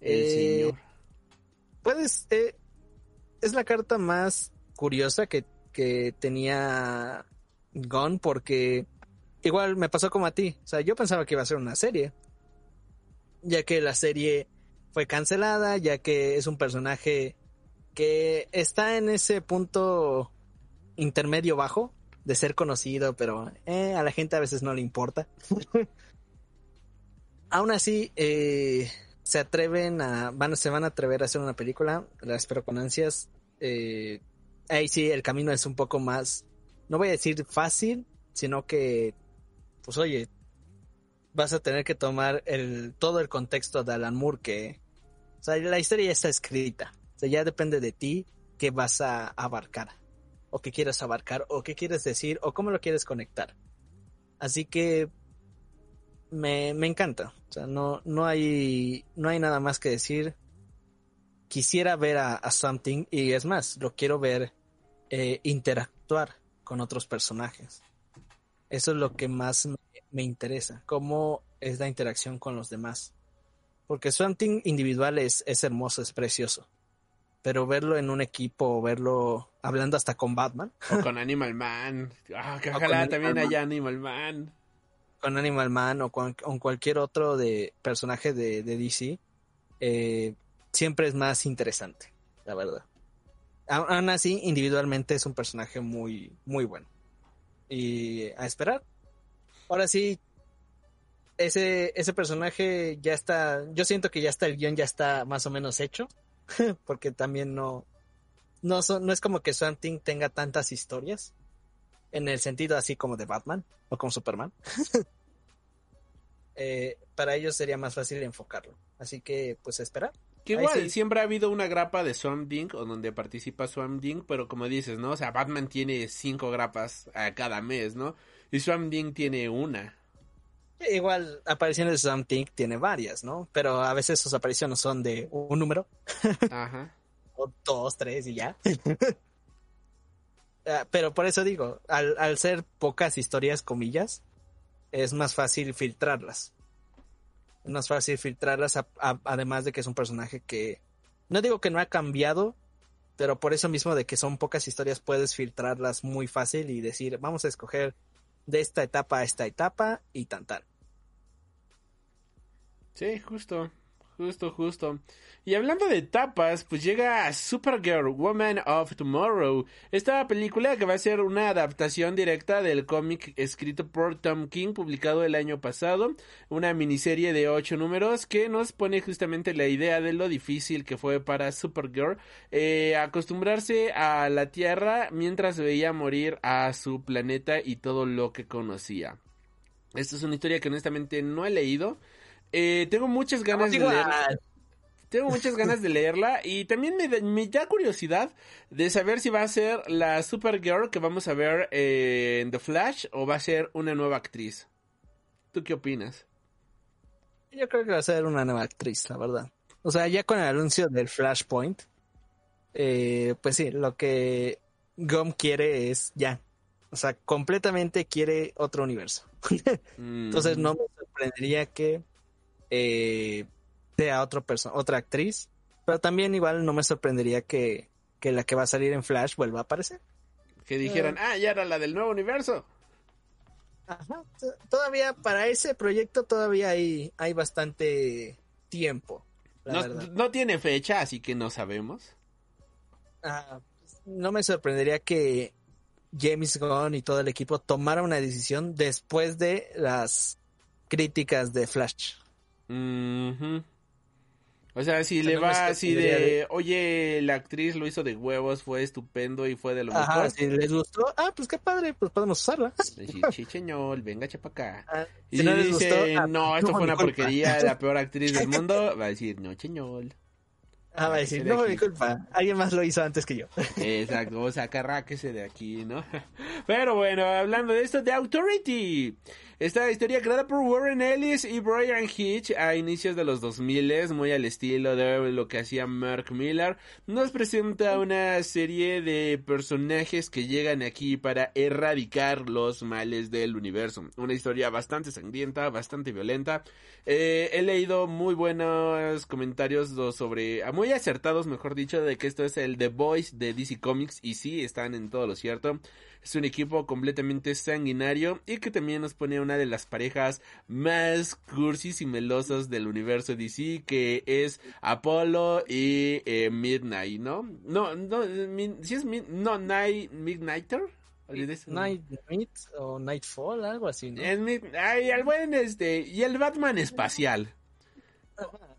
El eh, señor. Puedes, eh, es la carta más curiosa que, que tenía Gon porque igual me pasó como a ti. O sea, yo pensaba que iba a ser una serie. Ya que la serie fue cancelada, ya que es un personaje que está en ese punto intermedio bajo de ser conocido, pero eh, a la gente a veces no le importa. Aún así, eh, se atreven a, van, se van a atrever a hacer una película, la espero con ansias. Eh, ahí sí, el camino es un poco más, no voy a decir fácil, sino que, pues oye, vas a tener que tomar el, todo el contexto de Alan Moore que, o sea, la historia ya está escrita. O sea, ya depende de ti qué vas a abarcar. O qué quieres abarcar, o qué quieres decir, o cómo lo quieres conectar. Así que me, me encanta. O sea, no, no, hay, no hay nada más que decir. Quisiera ver a, Something, y es más, lo quiero ver eh, interactuar con otros personajes. Eso es lo que más me, me interesa. Cómo es la interacción con los demás. Porque Something individual es, es hermoso, es precioso. Pero verlo en un equipo, verlo hablando hasta con Batman. O con Animal Man. Ah, que ojalá también haya Animal Man. Con Animal Man o con, cualquier otro de personaje de, DC. Eh, siempre es más interesante, la verdad. Aún así, individualmente es un personaje muy, muy bueno. Y a esperar. Ahora sí, ese, ese personaje ya está, yo siento que ya está, el guion ya está más o menos hecho, porque también no, no, son, no es como que Swamp Thing tenga tantas historias, en el sentido así como de Batman o como Superman. Eh, para ellos sería más fácil enfocarlo. Así que, pues, esperar. Que igual, siempre ha habido una grapa de Swamp Thing o donde participa Swamp Thing, pero como dices, ¿no? O sea, Batman tiene cinco grapas a cada mes, ¿no? Y Swamp Thing tiene una. Igual apariciones de Something tiene varias, ¿no? Pero a veces sus apariciones son de un número, Ajá. o dos, tres y ya. Ah, Pero por eso digo, al, al ser pocas historias, comillas, es más fácil filtrarlas. Es más fácil filtrarlas, a- a- además de que es un personaje que, no digo que no ha cambiado, pero por eso mismo de que son pocas historias puedes filtrarlas muy fácil y decir, vamos a escoger de esta etapa a esta etapa y tan tal. Sí, justo, justo, justo. Y hablando de tapas, pues llega Supergirl, Woman of Tomorrow. Esta película que va a ser una adaptación directa del cómic escrito por Tom King, publicado el año pasado. Una miniserie de ocho números que nos pone justamente la idea de lo difícil que fue para Supergirl eh, acostumbrarse a la Tierra mientras veía morir a su planeta y todo lo que conocía. Esta es una historia que honestamente no he leído. Eh, tengo muchas ganas de Igual. leer. Tengo muchas ganas de leerla y también me, da- me da curiosidad de saber si va a ser la Supergirl que vamos a ver eh, en The Flash o va a ser una nueva actriz. ¿Tú qué opinas? Yo creo que va a ser una nueva actriz, la verdad. O sea, ya con el anuncio del Flashpoint, eh, pues sí, lo que Gum quiere es ya. O sea, completamente quiere otro universo. Entonces Mm, no me sorprendería que eh, sea otro perso- otra actriz. Pero también igual no me sorprendería que, que la que va a salir en Flash vuelva a aparecer. Que dijeran, ah, ya era la del nuevo universo. Ajá. Todavía para ese proyecto todavía hay, hay bastante tiempo. La No, no tiene fecha, así que no sabemos. Ah, no me sorprendería que James Gunn y todo el equipo tomara una decisión después de las críticas de Flash. Ujú. O sea, si O sea, le no va así de, de- oye, la actriz lo hizo de huevos, fue estupendo y fue de lo Ajá, mejor. si les gustó, ah, pues qué padre, pues podemos usarla. Chicheñol, venga, chapa acá. Ah, Y si no les dice, gustó, ah, no, esto no, fue una culpa. porquería, la peor actriz del mundo, va a decir, no, cheñol. Ah, va a decir, de no fue mi culpa, alguien más lo hizo antes que yo. Exacto, o sea, carráquese de aquí, ¿no? Pero bueno, hablando de esto, The Authority. Esta historia creada por Warren Ellis y Brian Hitch a inicios de los 2000, muy al estilo de lo que hacía Mark Miller, nos presenta una serie de personajes que llegan aquí para erradicar los males del universo. Una historia bastante sangrienta, bastante violenta. Eh, he leído muy buenos comentarios sobre, ah, muy acertados, mejor dicho, de que esto es el The Boys de DC Comics y sí, están en todo lo cierto. Es un equipo completamente sanguinario y que también nos pone una de las parejas más cursis y melosas del universo DC, que es Apollo y eh, Midnight, ¿no? No, no, si es Mid- no, Night, Midnighter. Night Night o Nightfall, algo así, ay, el buen este, y el Batman espacial.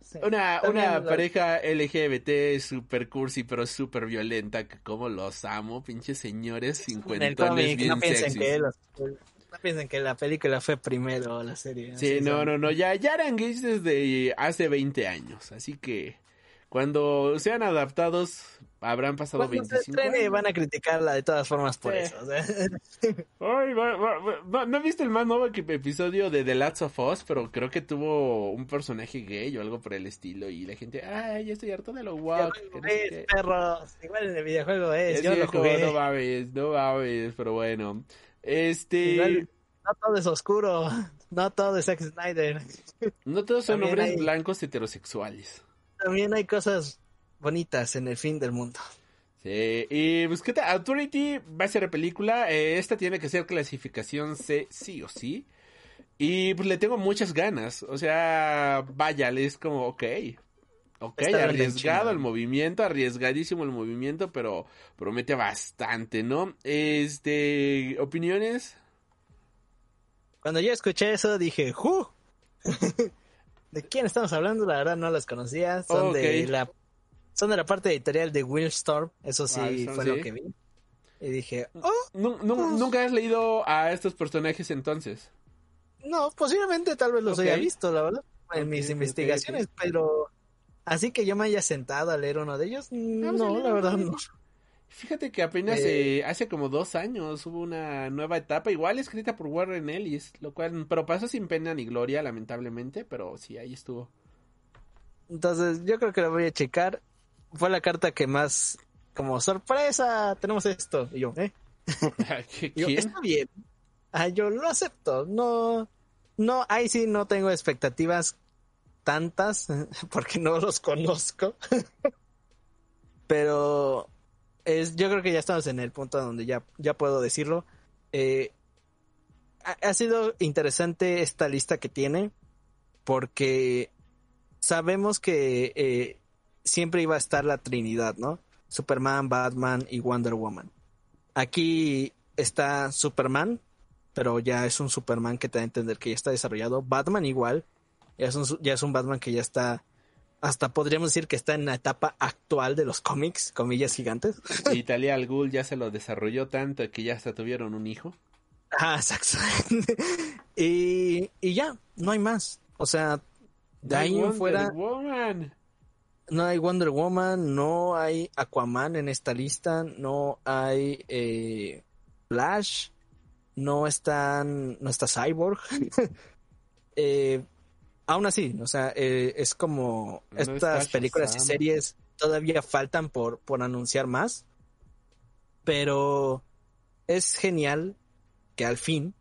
Sí. Una, una pareja LGBT super cursi pero super violenta que como los amo, pinches señores cincuentones bien no piensen sexys. que los- no piensen que la película fue primero la serie. Sí, no, son. no, no, ya, ya eran gays desde hace 20 años, así que cuando sean adaptados habrán pasado Cuando se 25 estrene años. van a criticarla de todas formas por Sí. eso. o sea. Ay, va- va- va- no, no viste el más nuevo episodio de The Last of Us, pero creo que tuvo un personaje gay o algo por el estilo y la gente, ay, ya estoy harto de lo guau. que no sé Es, qué". perros. Igual en el videojuego es. Yo viejo, lo jugué. no mames, no mames, pero bueno. Este, Igual, no todo es oscuro. No todo es Zack Snyder. no todos son también hombres hay- blancos heterosexuales. También hay cosas bonitas en el fin del mundo. Sí, y pues qué tal, Authority va a ser película, eh, esta tiene que ser clasificación C sí o sí. Y pues le tengo muchas ganas, o sea, vaya, es como, ok, ok, Está arriesgado el movimiento, arriesgadísimo el movimiento, pero promete bastante, ¿no? Este, opiniones. Cuando yo escuché eso dije, ¡Ju! ¿De quién estamos hablando? La verdad no las conocía. Son de la son de la parte editorial de Willstorm. Eso sí Ah, fue sí. lo que vi. Y dije, oh, Pues- Nunca has leído a estos personajes entonces. no, posiblemente tal vez los haya visto, la verdad, en mis investigaciones, pero así que yo me haya sentado a leer uno de ellos, no, leer la verdad no. Fíjate que apenas Eh. eh, hace como dos años hubo una nueva etapa, igual escrita por Warren Ellis, lo cual, pero pasó sin pena ni gloria, lamentablemente, pero sí, ahí estuvo. Entonces, yo creo que lo voy a checar. Fue la carta que más, como sorpresa, tenemos esto. Y yo, ¿eh? ¿Qué- Y yo, está bien. Ah, yo lo acepto. No, no, ahí sí no tengo expectativas tantas, porque no los conozco. Pero es, yo creo que ya estamos en el punto donde ya, ya puedo decirlo. Eh, ha, sido interesante esta lista que tiene, porque sabemos que eh, siempre iba a estar la Trinidad, ¿no? Superman, Batman y Wonder Woman. Aquí está Superman, pero ya es un Superman que te da a entender que ya está desarrollado. Batman igual, ya es un, ya es un Batman que ya está, hasta podríamos decir que está en la etapa actual de los cómics, comillas gigantes. Y Talia al Ghul ya se lo desarrolló tanto que ya hasta tuvieron un hijo. Ah, exacto. y, y ya, no hay más. O sea, de ahí en Wonder fuera Woman. no hay Wonder Woman, no hay Aquaman en esta lista, no hay eh, Flash, no están, no está Cyborg. Eh, aún así, o sea, eh, es como No estas películas y series todavía faltan por, por anunciar más, pero es genial que al fin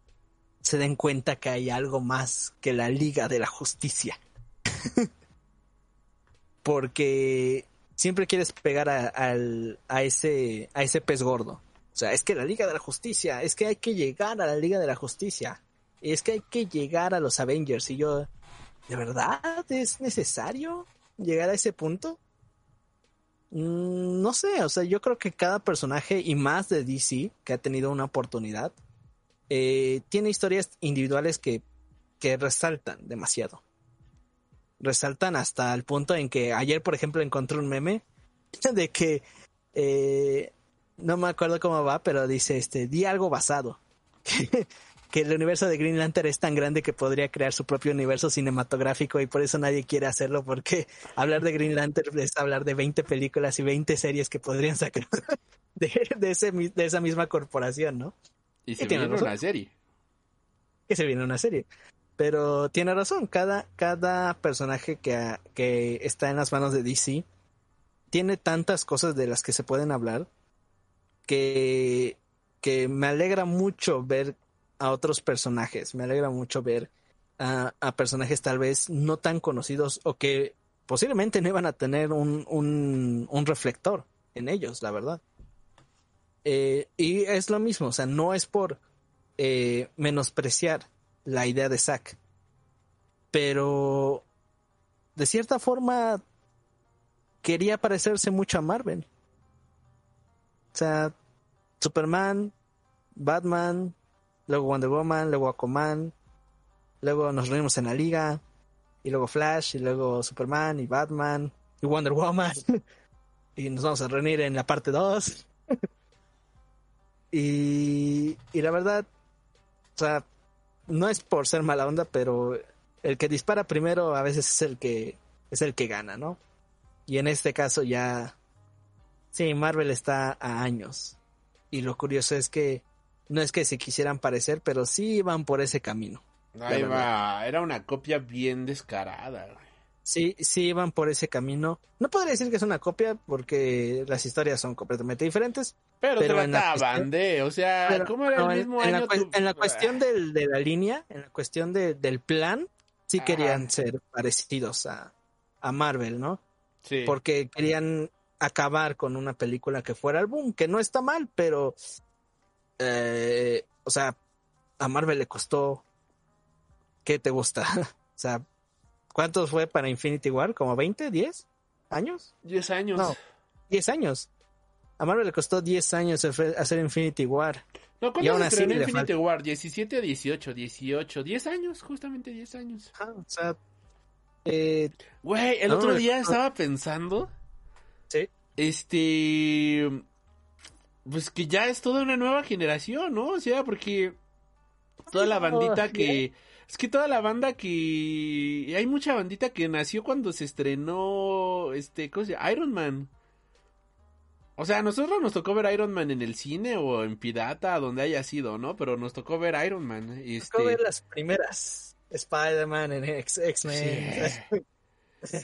se den cuenta que hay algo más que la Liga de la Justicia porque siempre quieres pegar a, al- a ese, a ese pez gordo. O sea, es que la Liga de la Justicia, es que hay que llegar a la Liga de la Justicia, es que hay que llegar a los Avengers. Y yo, ¿de verdad es necesario llegar a ese punto? Mm, No sé, o sea, yo creo que cada personaje y más de DC que ha tenido una oportunidad, eh, tiene historias individuales que, que resaltan demasiado resaltan hasta el punto en que ayer, por ejemplo, encontré un meme de que eh, no me acuerdo cómo va, pero dice este di algo basado. Que, el universo de Green Lantern es tan grande que podría crear su propio universo cinematográfico y por eso nadie quiere hacerlo porque hablar de Green Lantern es hablar de 20 películas y 20 series que podrían sacar de, de, ese, de esa misma corporación, ¿no? Y se viene razón. una serie. que se viene una serie. Pero tiene razón, cada, cada personaje que, que está en las manos de DC tiene tantas cosas de las que se pueden hablar que, que me alegra mucho ver a otros personajes, me alegra mucho ver a, personajes tal vez no tan conocidos o que posiblemente no iban a tener un, un, un reflector en ellos, la verdad. Eh, y es lo mismo, o sea, no es por eh, menospreciar la idea de Zack. Pero de cierta forma quería parecerse mucho a Marvel. O sea, Superman, Batman, luego Wonder Woman, luego Aquaman, luego nos reunimos en la liga, y luego Flash, y luego Superman, y Batman, y Wonder Woman, y nos vamos a reunir en la parte 2. y, y la verdad, o sea, no es por ser mala onda, pero el que dispara primero a veces es el que es el que gana, ¿no? Y en este caso ya sí, Marvel está a años. Y lo curioso es que no es que se quisieran parecer, pero sí iban por ese camino. Ahí verdad. va, era una copia bien descarada. güey. Sí, sí iban por ese camino. No podría decir que es una copia porque las historias son completamente diferentes. Pero, Pero trataban de, o sea, Pero, ¿cómo era no, el mismo en, año? la, en la cuestión del- de la línea, en la cuestión de- del plan, sí Ajá. querían ser parecidos a, a Marvel, ¿no? Sí. porque querían acabar con una película que fuera el boom, que no está mal, pero, eh, o sea, a Marvel le costó, ¿qué te gusta? o sea, ¿cuántos fue para Infinity War? ¿Como 20, 10 años? 10 años. No. 10 años. A Marvel le costó 10 años hacer Infinity War. No, ¿cuándo se estrenó Infinity falta. War? 17 o 18, 18, 10 años, justamente 10 años. Ajá, o sea, eh, Güey, el No, otro día no. estaba pensando, sí, este, pues que ya es toda una nueva generación, ¿no? O sea, porque toda la bandita que, es que toda la banda que, hay mucha bandita que nació cuando se estrenó, este, ¿cómo se llama? Iron Man. O sea, a nosotros nos tocó ver Iron Man en el cine o en pirata, donde haya sido, ¿no? Pero nos tocó ver Iron Man. Y Tocó este... ver las primeras Spider-Man en X-Men.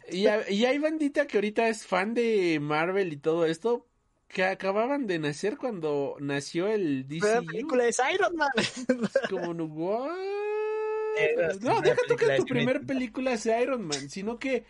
Y, ha- y hay bandita que ahorita es fan de Marvel y todo esto, que acababan de nacer cuando nació el La DCU. película es Iron Man. Como, no, what? La No, primera deja tú que tu de primer Unity. película sea Iron Man, sino que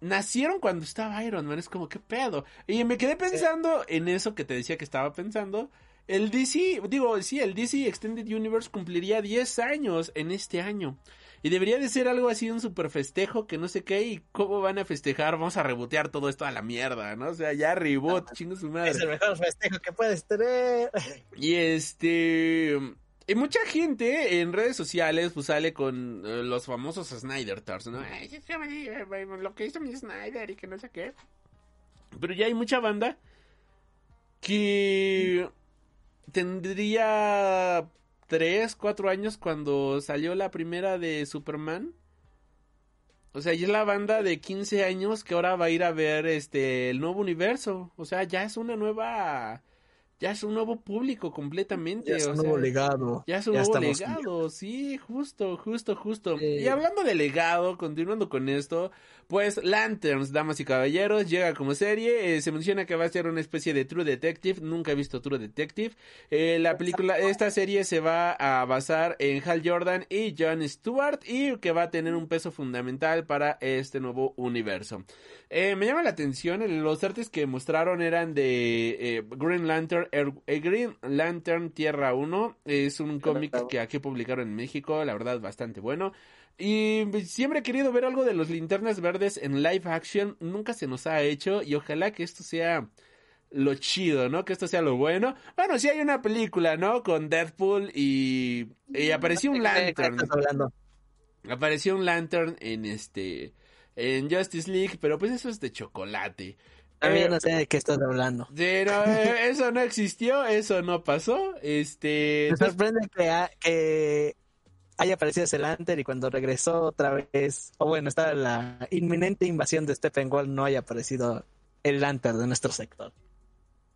nacieron cuando estaba Iron Man, es como, ¿qué pedo? Y me quedé pensando en eso que te decía que estaba pensando. El DC, digo, sí, el DC Extended Universe cumpliría 10 años en este año. Y debería de ser algo así, un super festejo, que no sé qué, y cómo van a festejar, vamos a rebotear todo esto a la mierda, ¿no? O sea, ya reboot, chingo su madre. Es el mejor festejo que puedes tener. Y este. Y mucha gente en redes sociales pues sale con eh, los famosos Snyder Tars, ¿no? Ay, lo que hizo mi Snyder y que no sé qué. Pero ya hay mucha banda que tendría 3, 4 años cuando salió la primera de Superman. O sea, y es la banda de 15 años que ahora va a ir a ver este el nuevo universo. O sea, ya es una nueva ya es un nuevo público completamente. Ya es o un sea, nuevo legado. ya es un Ya nuevo estamos legado, sí, justo, justo, justo. Eh. Y hablando de legado, continuando con esto, pues Lanterns, damas y caballeros, llega como serie. eh, se menciona que va a ser una especie de True Detective. Nunca he visto True Detective. Eh, la película, esta serie se va a basar en Hal Jordan y John Stewart y que va a tener un peso fundamental para este nuevo universo. Eh, me llama la atención, los artes que mostraron eran de Green Lantern, eh, Green Lantern Tierra 1, es un cómic que aquí publicaron en México, la verdad bastante bueno. Y siempre he querido ver algo de los linternas verdes en live action, nunca se nos ha hecho y ojalá que esto sea lo chido, ¿no? Que esto sea lo bueno. Bueno, sí hay una película, ¿no? Con Deadpool y, y apareció un ¿De qué Lantern. estás hablando? Apareció un Lantern en este en Justice League, pero pues eso es de chocolate. También Eh, no sé de qué estás hablando. pero eh, eso no existió, eso no pasó. Este, Me sorprende que, ha- que haya aparecido ese Lantern y cuando regresó otra vez, o bueno, estaba la inminente invasión de Steppenwolf, no haya aparecido el Lantern de nuestro sector.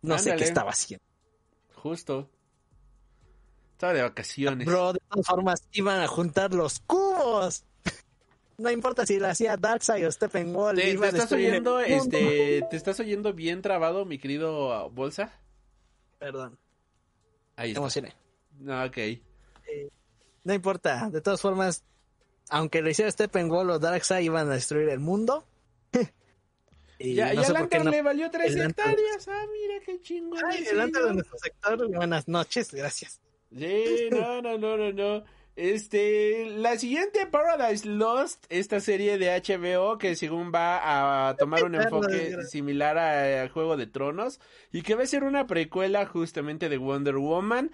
No sé qué estaba haciendo. justo. Estaba de vacaciones. Bro, de todas formas, iban a juntar los cubos. No importa si lo hacía Darkseid o Steppenwolf. ¿Te, iba te a estás oyendo, este, te estás oyendo bien trabado, mi querido Bolsa? Perdón, Ahí está. emocioné. No, ok. No importa, de todas formas, aunque lo hiciera Steppenwolf o Darkseid, iban a destruir el mundo. y Ya, no Lantern no. le valió tres el Lantern- hectáreas. Ah, mira qué chingón. Ay, el delante de nuestro sector, buenas noches, gracias. Sí, no, no, no, no, no. Este, la siguiente Paradise Lost, esta serie de HBO que según va a tomar un enfoque similar a, Juego de Tronos y que va a ser una precuela justamente de Wonder Woman.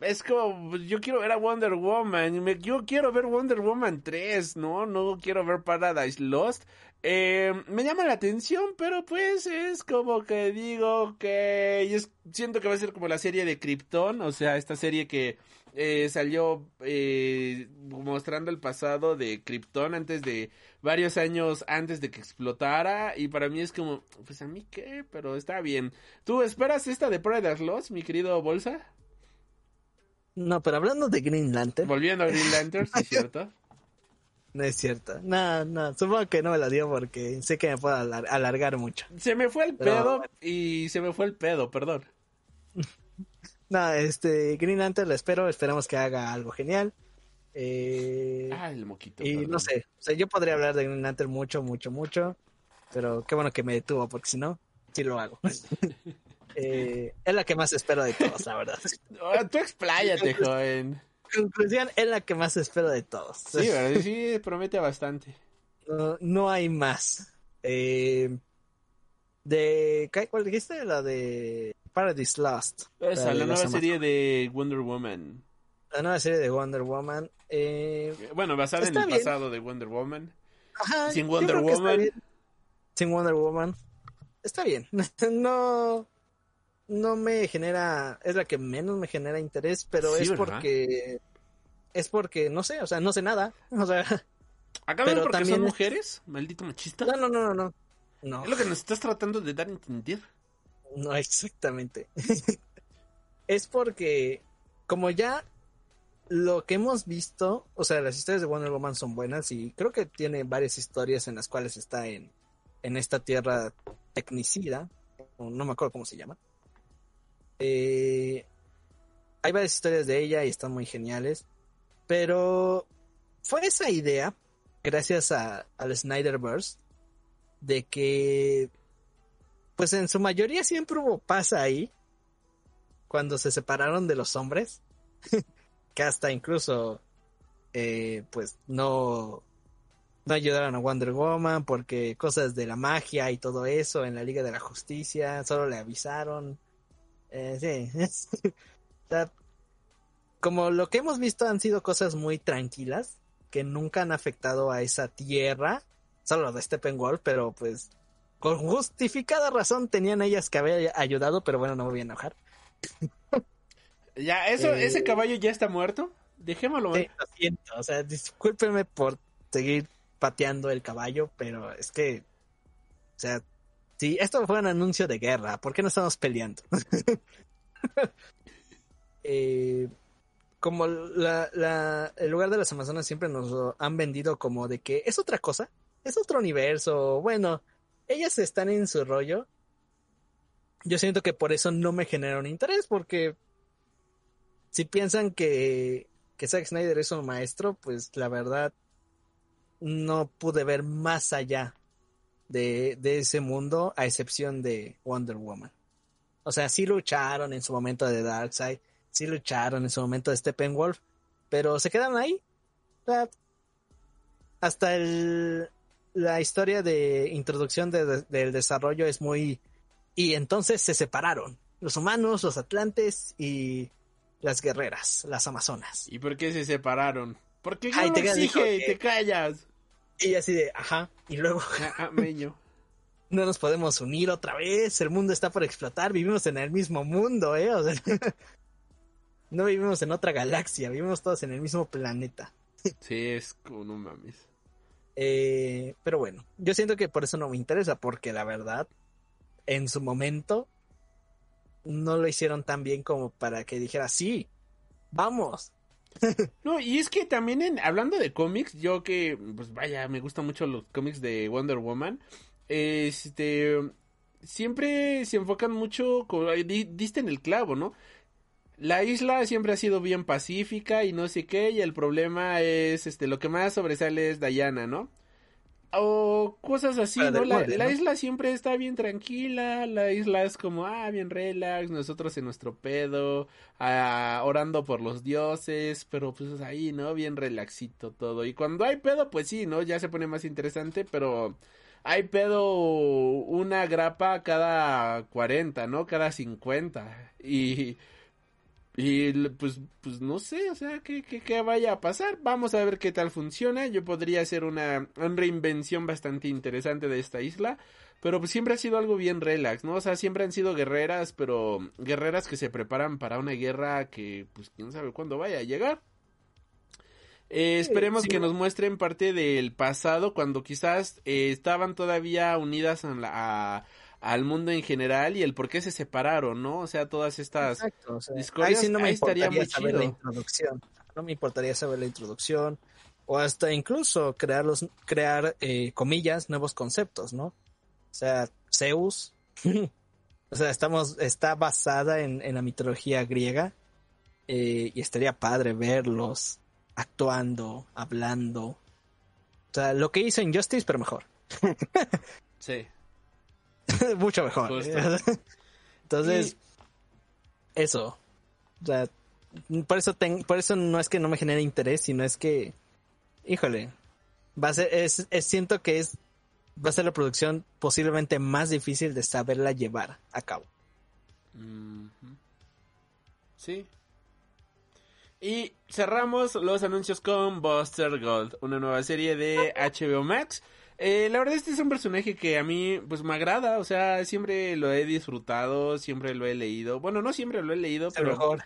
Es como, pues, yo quiero ver a Wonder Woman, yo quiero ver Wonder Woman 3, ¿no? No quiero ver Paradise Lost. Eh, me llama la atención, pero pues es como que digo que yo siento que va a ser como la serie de Krypton, o sea, esta serie que eh, salió eh, mostrando el pasado de Krypton antes de varios años antes de que explotara y para mí es como, pues a mí qué, pero está bien. ¿Tú esperas esta de Paradise Lost, mi querido Bolsa? No, pero hablando de Green Lantern, Volviendo a Green Lantern, ¿sí es cierto? no es cierto. No, no, supongo que no me la dio porque sé que me puedo alar- alargar mucho. Se me fue el Pero- pedo y se me fue el pedo, perdón. No, este, Green Lantern la espero, esperamos que haga algo genial. Eh, Ah, el moquito. y perdón. no sé, o sea, yo podría hablar de Green Lantern mucho, mucho, mucho, pero qué bueno que me detuvo porque si no, sí lo hago. Eh, es la que más espero de todos, la verdad. Ah, tú expláyate, joven. Conclusión, es la que más espero de todos. Sí, ¿verdad? Sí, promete bastante. No, no hay más. Eh, de ¿qué- ¿Cuál dijiste? La de Paradise Lost. Esa, la nueva serie de Wonder Woman. La nueva serie de Wonder Woman. Eh, Bueno, basada en el bien. pasado de Wonder Woman. ajá, Sin Wonder Woman. Sin Wonder Woman. Está bien. No, no me genera, es la que menos me genera interés, pero Sí, es ¿verdad? porque, es porque, no sé, o sea, no sé nada. O sea, ¿Acaso Pero porque también son es- mujeres? Maldito machista. no, no, no, no. No. Es lo que nos estás tratando de dar a entender. No, exactamente. es porque, como ya lo que hemos visto, o sea, las historias de Wonder Woman son buenas y creo que tiene varias historias en las cuales está en, en esta tierra tecnicida, no me acuerdo cómo se llama. Eh, hay varias historias de ella y están muy geniales, pero fue esa idea, gracias a, al Snyderverse, de que, pues en su mayoría siempre hubo paz ahí, cuando se separaron de los hombres. que hasta incluso eh, pues no no ayudaron a Wonder Woman porque cosas de la magia y todo eso en la Liga de la Justicia solo le avisaron eh, sí como lo que hemos visto han sido cosas muy tranquilas que nunca han afectado a esa tierra solo de Steppenwolf pero pues con justificada razón tenían ellas que haber ayudado pero bueno no me voy a enojar ya, eso, ese eh, caballo ya está muerto. Dejémoslo. Sí, lo siento, o sea, discúlpeme por seguir pateando el caballo, pero es que, o sea, si esto fue un anuncio de guerra, ¿por qué no estamos peleando? eh, como la, la, el lugar de las Amazonas siempre nos han vendido como de que es otra cosa, es otro universo, bueno, ellas están en su rollo. Yo siento que por eso no me genera un interés, porque si piensan que, que Zack Snyder es un maestro, pues la verdad no pude ver más allá de, de ese mundo, a excepción de Wonder Woman. O sea, sí lucharon en su momento de Darkseid, sí lucharon en su momento de Steppenwolf, pero se quedaron ahí. hasta el, la historia de introducción del desarrollo es muy... Y entonces se separaron. Los humanos, los atlantes y las guerreras, las amazonas. ¿Y por qué se separaron? ¿Por qué te exige y te callas? Y así de, ajá, y luego... Ah, meño. no nos podemos unir otra vez, el mundo está por explotar, vivimos en el mismo mundo, ¿eh? O sea, no vivimos en otra galaxia, vivimos todos en el mismo planeta. sí, es como no mames. Eh, pero bueno, yo siento que por eso no me interesa, porque la verdad, en su momento, no lo hicieron tan bien como para que dijera, sí, vamos. No, y es que también en, hablando de cómics, yo que, pues vaya, me gustan mucho los cómics de Wonder Woman, este, siempre se enfocan mucho, diste en el clavo, ¿no? La isla siempre ha sido bien pacífica y no sé qué, y el problema es, este, lo que más sobresale es Diana, ¿no? o cosas así, ¿no? La, isla siempre está bien tranquila, la isla es como, ah, bien relax, nosotros en nuestro pedo, ah, orando por los dioses, pero pues ahí, ¿no? Bien relaxito todo. Y cuando hay pedo, pues sí, ¿no? Ya se pone más interesante, pero hay pedo una grapa cada 40, ¿no? Cada 50. Y y pues, pues no sé, o sea, ¿qué, qué, vaya a pasar. Vamos a ver qué tal funciona. Yo podría hacer una, reinvención bastante interesante de esta isla. Pero pues siempre ha sido algo bien relax, ¿no? O sea, siempre han sido guerreras, pero guerreras que se preparan para una guerra que pues quién sabe cuándo vaya a llegar. Eh, esperemos que nos muestren parte del pasado cuando quizás eh, estaban todavía unidas a, la, al mundo en general y el por qué se separaron, ¿no? O sea, todas estas Exacto, ahí sí no me importaría saber la introducción. No me importaría saber la introducción o hasta incluso crear los crear eh, comillas nuevos conceptos, ¿no? O sea, Zeus, o sea, estamos está basada en, en la mitología griega eh, y estaría padre verlos actuando, hablando. O sea, lo que hizo Injustice, pero mejor. sí. Mucho mejor. Entonces, eso. O sea, por eso, por eso no es que no me genere interés, sino es que, híjole, va a ser, es, siento que es, va a ser la producción posiblemente más difícil de saberla llevar a cabo. Sí. Y cerramos los anuncios con Buster Gold, una nueva serie de HBO Max eh, la verdad este es un personaje que a mí pues me agrada, o sea, siempre lo he disfrutado, siempre lo he leído. Bueno, no siempre lo he leído, pero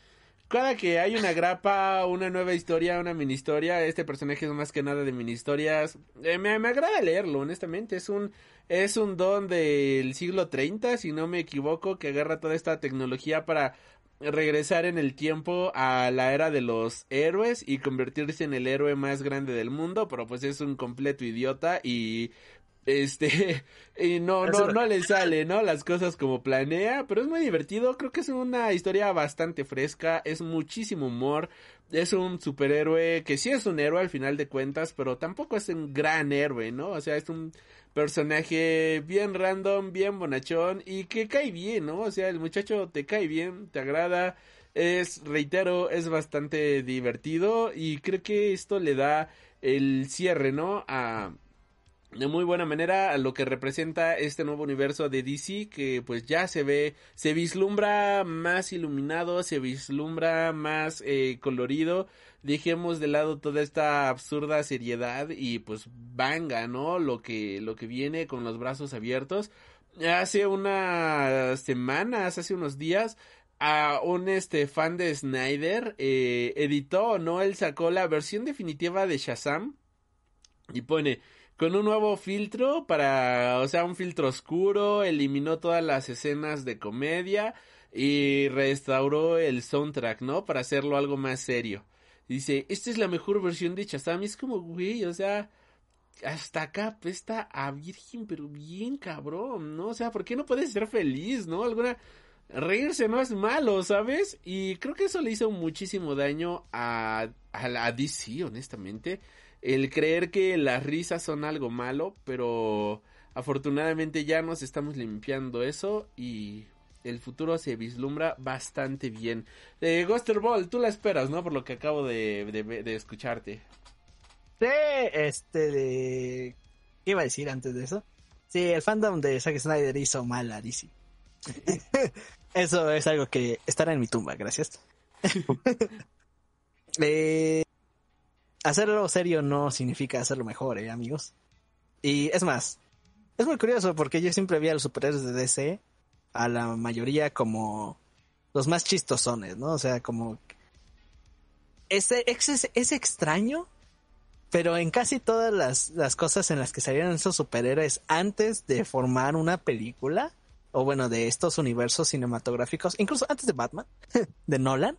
cada que hay una grapa, una nueva historia, una mini historia, este personaje es más que nada de mini historias. Eh, me, me agrada leerlo, honestamente. Es un, es un don del siglo 30, si no me equivoco, que agarra toda esta tecnología para regresar en el tiempo a la era de los héroes y convertirse en el héroe más grande del mundo, pero pues es un completo idiota y este y no no no le sale, ¿no? Las cosas como planea, pero es muy divertido, creo que es una historia bastante fresca, es muchísimo humor, es un superhéroe que sí es un héroe al final de cuentas, pero tampoco es un gran héroe, ¿no? O sea, es un personaje bien random, bien bonachón y que cae bien, ¿no? O sea, el muchacho te cae bien, te agrada, es, reitero, es bastante divertido y creo que esto le da el cierre, ¿no? A de muy buena manera a lo que representa este nuevo universo de DC que pues ya se ve, se vislumbra más iluminado, se vislumbra más eh, colorido, dejemos de lado toda esta absurda seriedad y pues venga, ¿no? Lo que, lo que viene con los brazos abiertos. Hace unas semanas, hace unos días, a un este fan de Snyder eh, editó, ¿no? Él sacó la versión definitiva de Shazam y pone con un nuevo filtro para, o sea, un filtro oscuro, eliminó todas las escenas de comedia y restauró el soundtrack, ¿no? Para hacerlo algo más serio. Dice, esta es la mejor versión de Shazam. es como, güey, o sea, hasta acá está a virgen, pero bien cabrón, ¿no? O sea, ¿por qué no puedes ser feliz, no? Alguna... Reírse no es malo, ¿sabes? Y creo que eso le hizo muchísimo daño a, a, a DC, honestamente el creer que las risas son algo malo, pero afortunadamente ya nos estamos limpiando eso y el futuro se vislumbra bastante bien. Eh, Ghoster Ball, tú la esperas, ¿no? Por lo que acabo de, de, escucharte. Sí, este de... ¿Qué iba a decir antes de eso? Sí, el fandom de Zack Snyder hizo mal a DC. eso es algo que estará en mi tumba, gracias. eh, hacerlo serio no significa hacerlo mejor, ¿eh, amigos? Y es más, es muy curioso porque yo siempre vi a los superhéroes de DC, a la mayoría como los más chistosones, ¿no? O sea, como... Es, es, extraño, pero en casi todas las, las cosas en las que salieron esos superhéroes antes de formar una película, o bueno, de estos universos cinematográficos, incluso antes de Batman, de Nolan,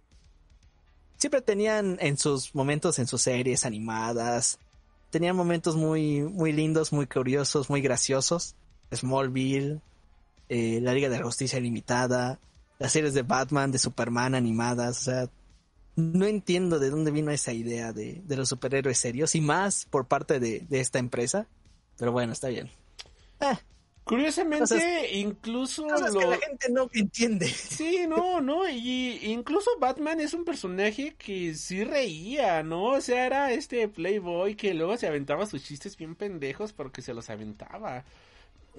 siempre tenían en sus momentos en sus series animadas, tenían momentos muy, muy lindos, muy curiosos, muy graciosos. Smallville, eh, la Liga de la Justicia Limitada, las series de Batman, de Superman animadas, o sea, no entiendo de dónde vino esa idea de, de los superhéroes serios y más por parte de, de esta empresa, pero bueno, está bien. Eh, Curiosamente, incluso lo... que la gente no entiende. Sí, no, no, y incluso Batman es un personaje que sí reía, ¿no? O sea, era este playboy que luego se aventaba sus chistes bien pendejos porque se los aventaba.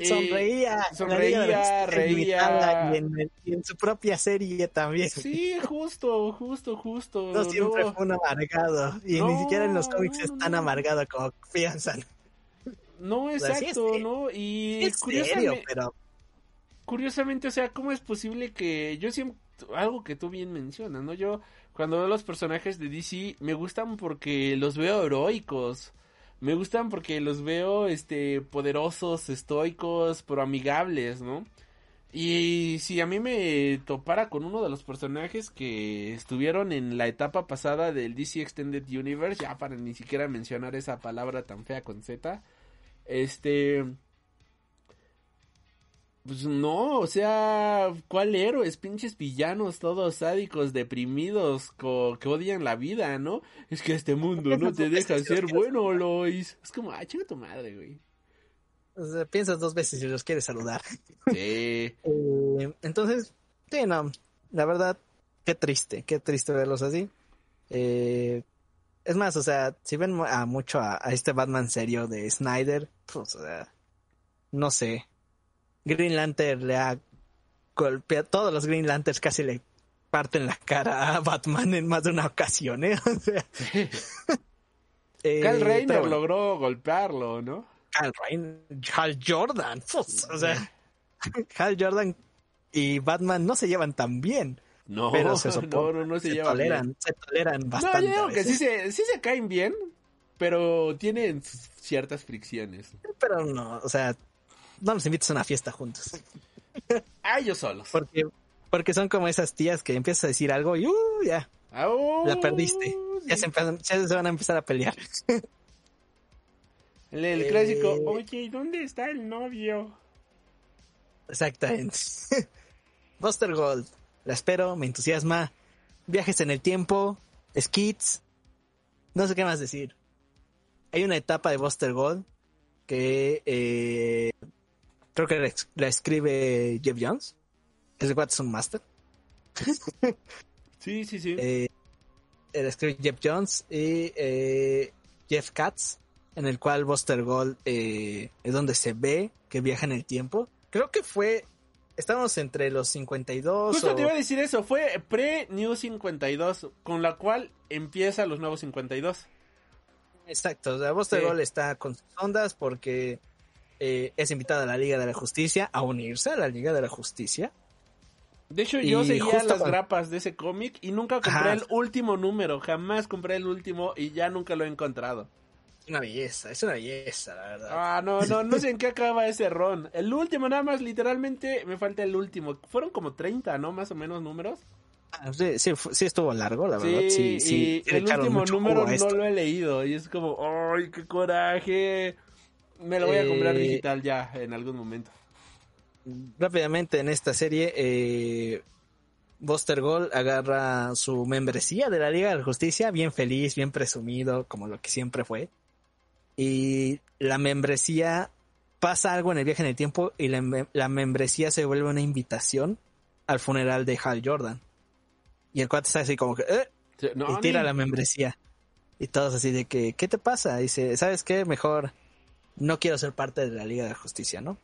Sonreía, sonreía, reía. Y en, su propia serie también. Sí, justo, justo, justo. No siempre fue un amargado. Y ni siquiera en los cómics es tan amargado como piensan. No, exacto, ¿no? Y curiosamente, pero... curiosamente, o sea, ¿cómo es posible que yo siempre, algo que tú bien mencionas, ¿no? Yo cuando veo los personajes de DC me gustan porque los veo heroicos. Me gustan porque los veo, este, poderosos, estoicos, pero amigables, ¿no? Y si a mí me topara con uno de los personajes que estuvieron en la etapa pasada del DC Extended Universe, ya para ni siquiera mencionar esa palabra tan fea con Z, este. Pues no, o sea, ¿cuál héroes? Pinches villanos, todos sádicos, deprimidos, que odian la vida, ¿no? Es que este mundo no te deja ser bueno, Lois. Es como, ah, chinga tu madre, güey. O sea, piensas dos veces si los quieres saludar. Sí. Eh, entonces, sí, no, la verdad, qué triste, qué triste verlos así. Eh, es más, o sea, si ven a mucho a, este Batman serio de Snyder, pues, o sea, no sé. Green Lantern le ha golpeado, todos los Green Lanterns casi le parten la cara a Batman en más de una ocasión, ¿eh? O sea. eh, logró golpearlo, ¿no? Cal Reiner, Hal Jordan, pues, o sea, Hal Jordan y Batman no se llevan tan bien. No, pero se no, soportan, no, no se, se llevan bien. toleran, se toleran No, bastante. yo digo a que sí veces, se, sí se caen bien, pero tienen ciertas fricciones. Pero no, o sea, no nos invites a una fiesta juntos. A ellos solos. Porque, porque son como esas tías que empiezas a decir algo y uh, ya, Au, la perdiste. Ya, sí. se empiezan- ya se van a empezar a pelear. El, el Eh, clásico, oye, ¿y dónde está el novio? Exactamente. Buster Gold. La espero, me entusiasma. Viajes en el tiempo, skits. No sé qué más decir. Hay una etapa de Buster Gold que eh, creo que la, escribe Jeff Jones. Ese cuate es un master. Sí, sí, sí. Eh, la escribe Jeff Jones y eh, Jeff Katz, en el cual Buster Gold eh, es donde se ve que viaja en el tiempo. Creo que fue. Estábamos entre los 52 Justo o- te iba a decir eso, fue pre-New 52, con la cual empieza los nuevos 52. Exacto, o sea, Buster Sí. Gold está con sus ondas porque eh, es invitado a la Liga de la Justicia, a unirse a la Liga de la Justicia. De hecho, Y yo seguía las cuando- grapas de ese cómic y nunca compré Ajá. el último número, jamás compré el último y ya nunca lo he encontrado. Es una belleza, es una belleza, la verdad. Ah, no, no, no sé en qué acaba ese ron. El último nada más, literalmente, me falta el último. Fueron como 30, ¿no? Más o menos números. Ah, sí, sí, fu- sí estuvo largo, la verdad. Sí, Sí, y el último número no lo he leído y es como, ¡ay, qué coraje! Me lo voy a comprar Eh, digital ya en algún momento. rápidamente en esta serie, eh, Buster Gold agarra su membresía de la Liga de la Justicia, bien feliz, bien presumido, como lo que siempre fue. Y la membresía pasa algo en el viaje en el tiempo y la membresía se vuelve una invitación al funeral de Hal Jordan. Y el cuate está así como que, "Eh", no, y tira la membresía. Y todos así de que, ¿qué te pasa? Dice, ¿sabes qué? Mejor no quiero ser parte de la Liga de la Justicia, ¿no?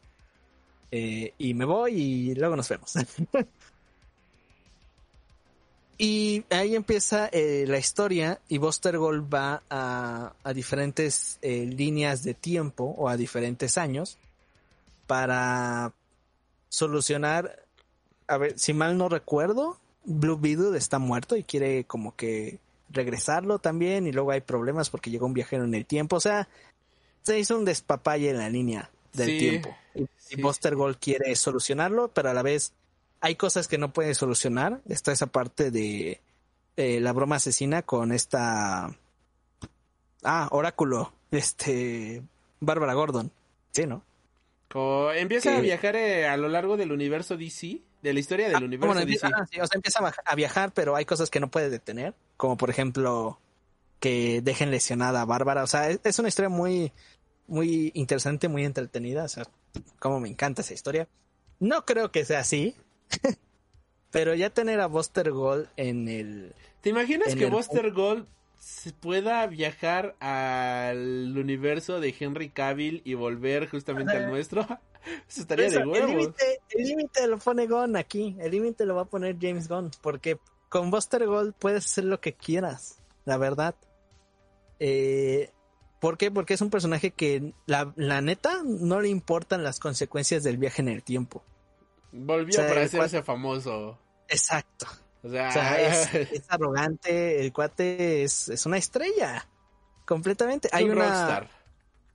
Eh, y me voy y luego nos vemos. y ahí empieza eh, la historia y Buster Gold va a, a diferentes eh, líneas de tiempo o a diferentes años para solucionar, a ver, si mal no recuerdo, Blue Beetle está muerto y quiere como que regresarlo también y luego hay problemas porque llegó un viajero en el tiempo, o sea, se hizo un despapalle en la línea del Sí, tiempo. Y, Buster Gold quiere solucionarlo, pero a la vez hay cosas que no puede solucionar. Está esa parte de eh, la broma asesina con esta... Ah, Oráculo, este... Bárbara Gordon. Sí, ¿no? Empieza que- a viajar eh, a lo largo del universo DC, de la historia del Ah, universo bueno, DC. empieza, ah, sí, o sea, empieza a viajar, pero hay cosas que no puede detener, como por ejemplo que dejen lesionada a Bárbara. O sea, es, es una historia muy, muy interesante, muy entretenida. O sea, como me encanta esa historia. No creo que sea así, pero ya tener a Buster Gold en el... ¿Te imaginas que el- Buster Gold se pueda viajar al universo de Henry Cavill y volver justamente al nuestro? Eso estaría Eso, de el huevos. límite- el límite lo pone Gunn aquí, el límite lo va a poner James Gunn, porque con Buster Gold puedes hacer lo que quieras, la verdad. Eh, ¿Por qué? Porque es un personaje que la, la neta no le importan las consecuencias del viaje en el tiempo. Volvió O sea, para hacerse famoso. Exacto. O sea, O sea, es, es arrogante, el cuate es, es una estrella. Completamente. Hay un una. rockstar.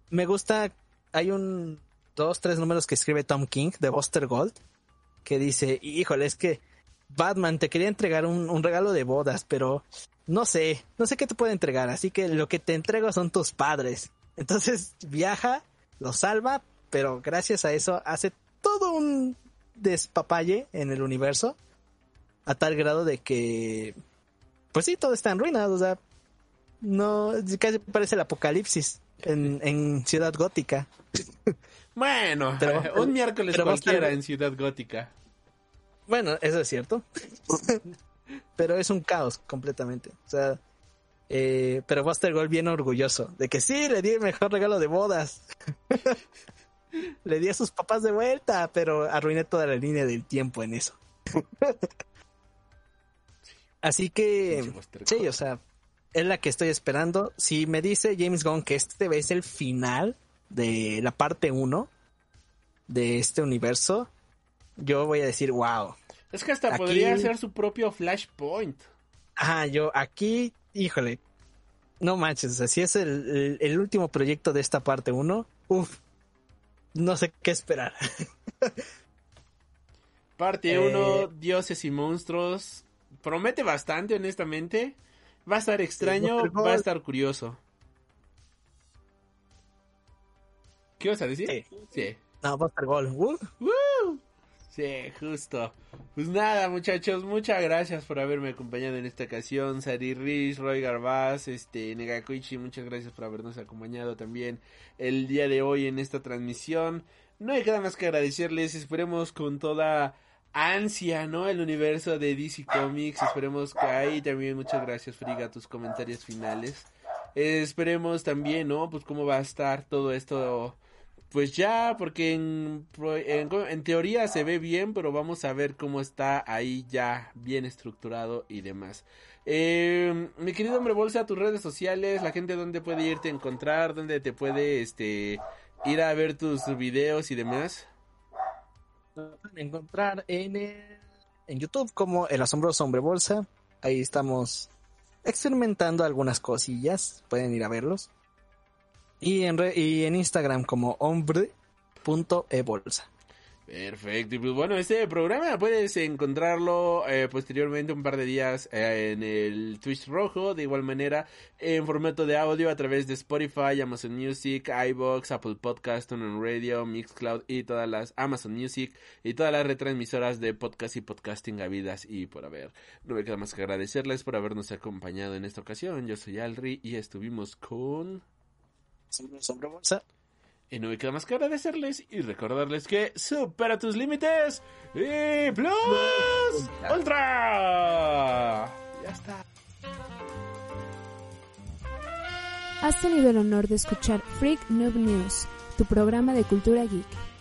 Me gusta. Hay un. Dos, tres números que escribe Tom King de Buster Gold. Que dice: Híjole, es que Batman te quería entregar un, un regalo de bodas, pero no sé. No sé qué te puede entregar. Así que lo que te entrego son tus padres. Entonces viaja, lo salva, pero gracias a eso hace todo un despapalle en el universo a tal grado de que pues sí todo está en ruinas o sea no casi parece el apocalipsis en, en Ciudad Gótica Bueno, Pero- un miércoles pero cualquiera en Ciudad Gótica. bueno eso es cierto. Pero es un caos completamente. O sea eh, pero Buster Gold bien orgulloso de que sí le di el mejor regalo de bodas. Le di a sus papás de vuelta pero arruiné toda la línea del tiempo en eso. Así que Sí, o sea, es la que estoy esperando. Si me dice James Gunn que este es el final de la parte 1 de este universo, yo voy a decir, wow. Es que hasta Aquí- podría ser su propio Flashpoint. Ajá, yo aquí, híjole, no manches, así es el, el- el último proyecto de esta parte 1. Uf, no sé qué esperar. Parte Eh, 1, Dioses y Monstruos. Promete bastante, honestamente. Va a estar extraño, va a estar curioso. ¿Qué vas a decir? Sí. Sí. No, va a estar gol. ¡Woo! Sí, justo. Pues nada, muchachos, muchas gracias por haberme acompañado en esta ocasión. Sari Riz, Roy Garbaz, este, Negakuichi, muchas gracias por habernos acompañado también el día de hoy en esta transmisión. No hay nada más que agradecerles, esperemos con toda ansia, ¿no? El universo de DC Comics, esperemos que ahí también, muchas gracias, Friga, tus comentarios finales. Eh, esperemos también, ¿no? Pues cómo va a estar todo esto pues ya, porque en, en, teoría se ve bien, pero vamos a ver cómo está ahí ya bien estructurado y demás. Eh, mi querido hombre bolsa, tus redes sociales, la gente donde puede irte a encontrar, donde te puede este ir a ver tus videos y demás. encontrar en, en YouTube como El Asombroso Hombre Bolsa. Ahí estamos experimentando algunas cosillas. Pueden ir a verlos. Y en, re- y en Instagram como hombre.ebolsa. Perfecto, y pues bueno, este programa puedes encontrarlo eh, posteriormente un par de días eh, en el Twitch rojo, de igual manera en formato de audio a través de Spotify, Amazon Music, iBox, Apple Podcast, TuneIn Radio, Mixcloud y todas las Amazon Music y todas las retransmisoras de podcast y podcasting habidas y por haber. No me queda más que agradecerles por habernos acompañado en esta ocasión. Yo soy Alri y estuvimos con... Hombre Bolsa. Y no me queda más que agradecerles y recordarles que supera tus límites y plus ultra. Ya está. Has tenido el honor de escuchar Freak Noob News, tu programa de cultura geek.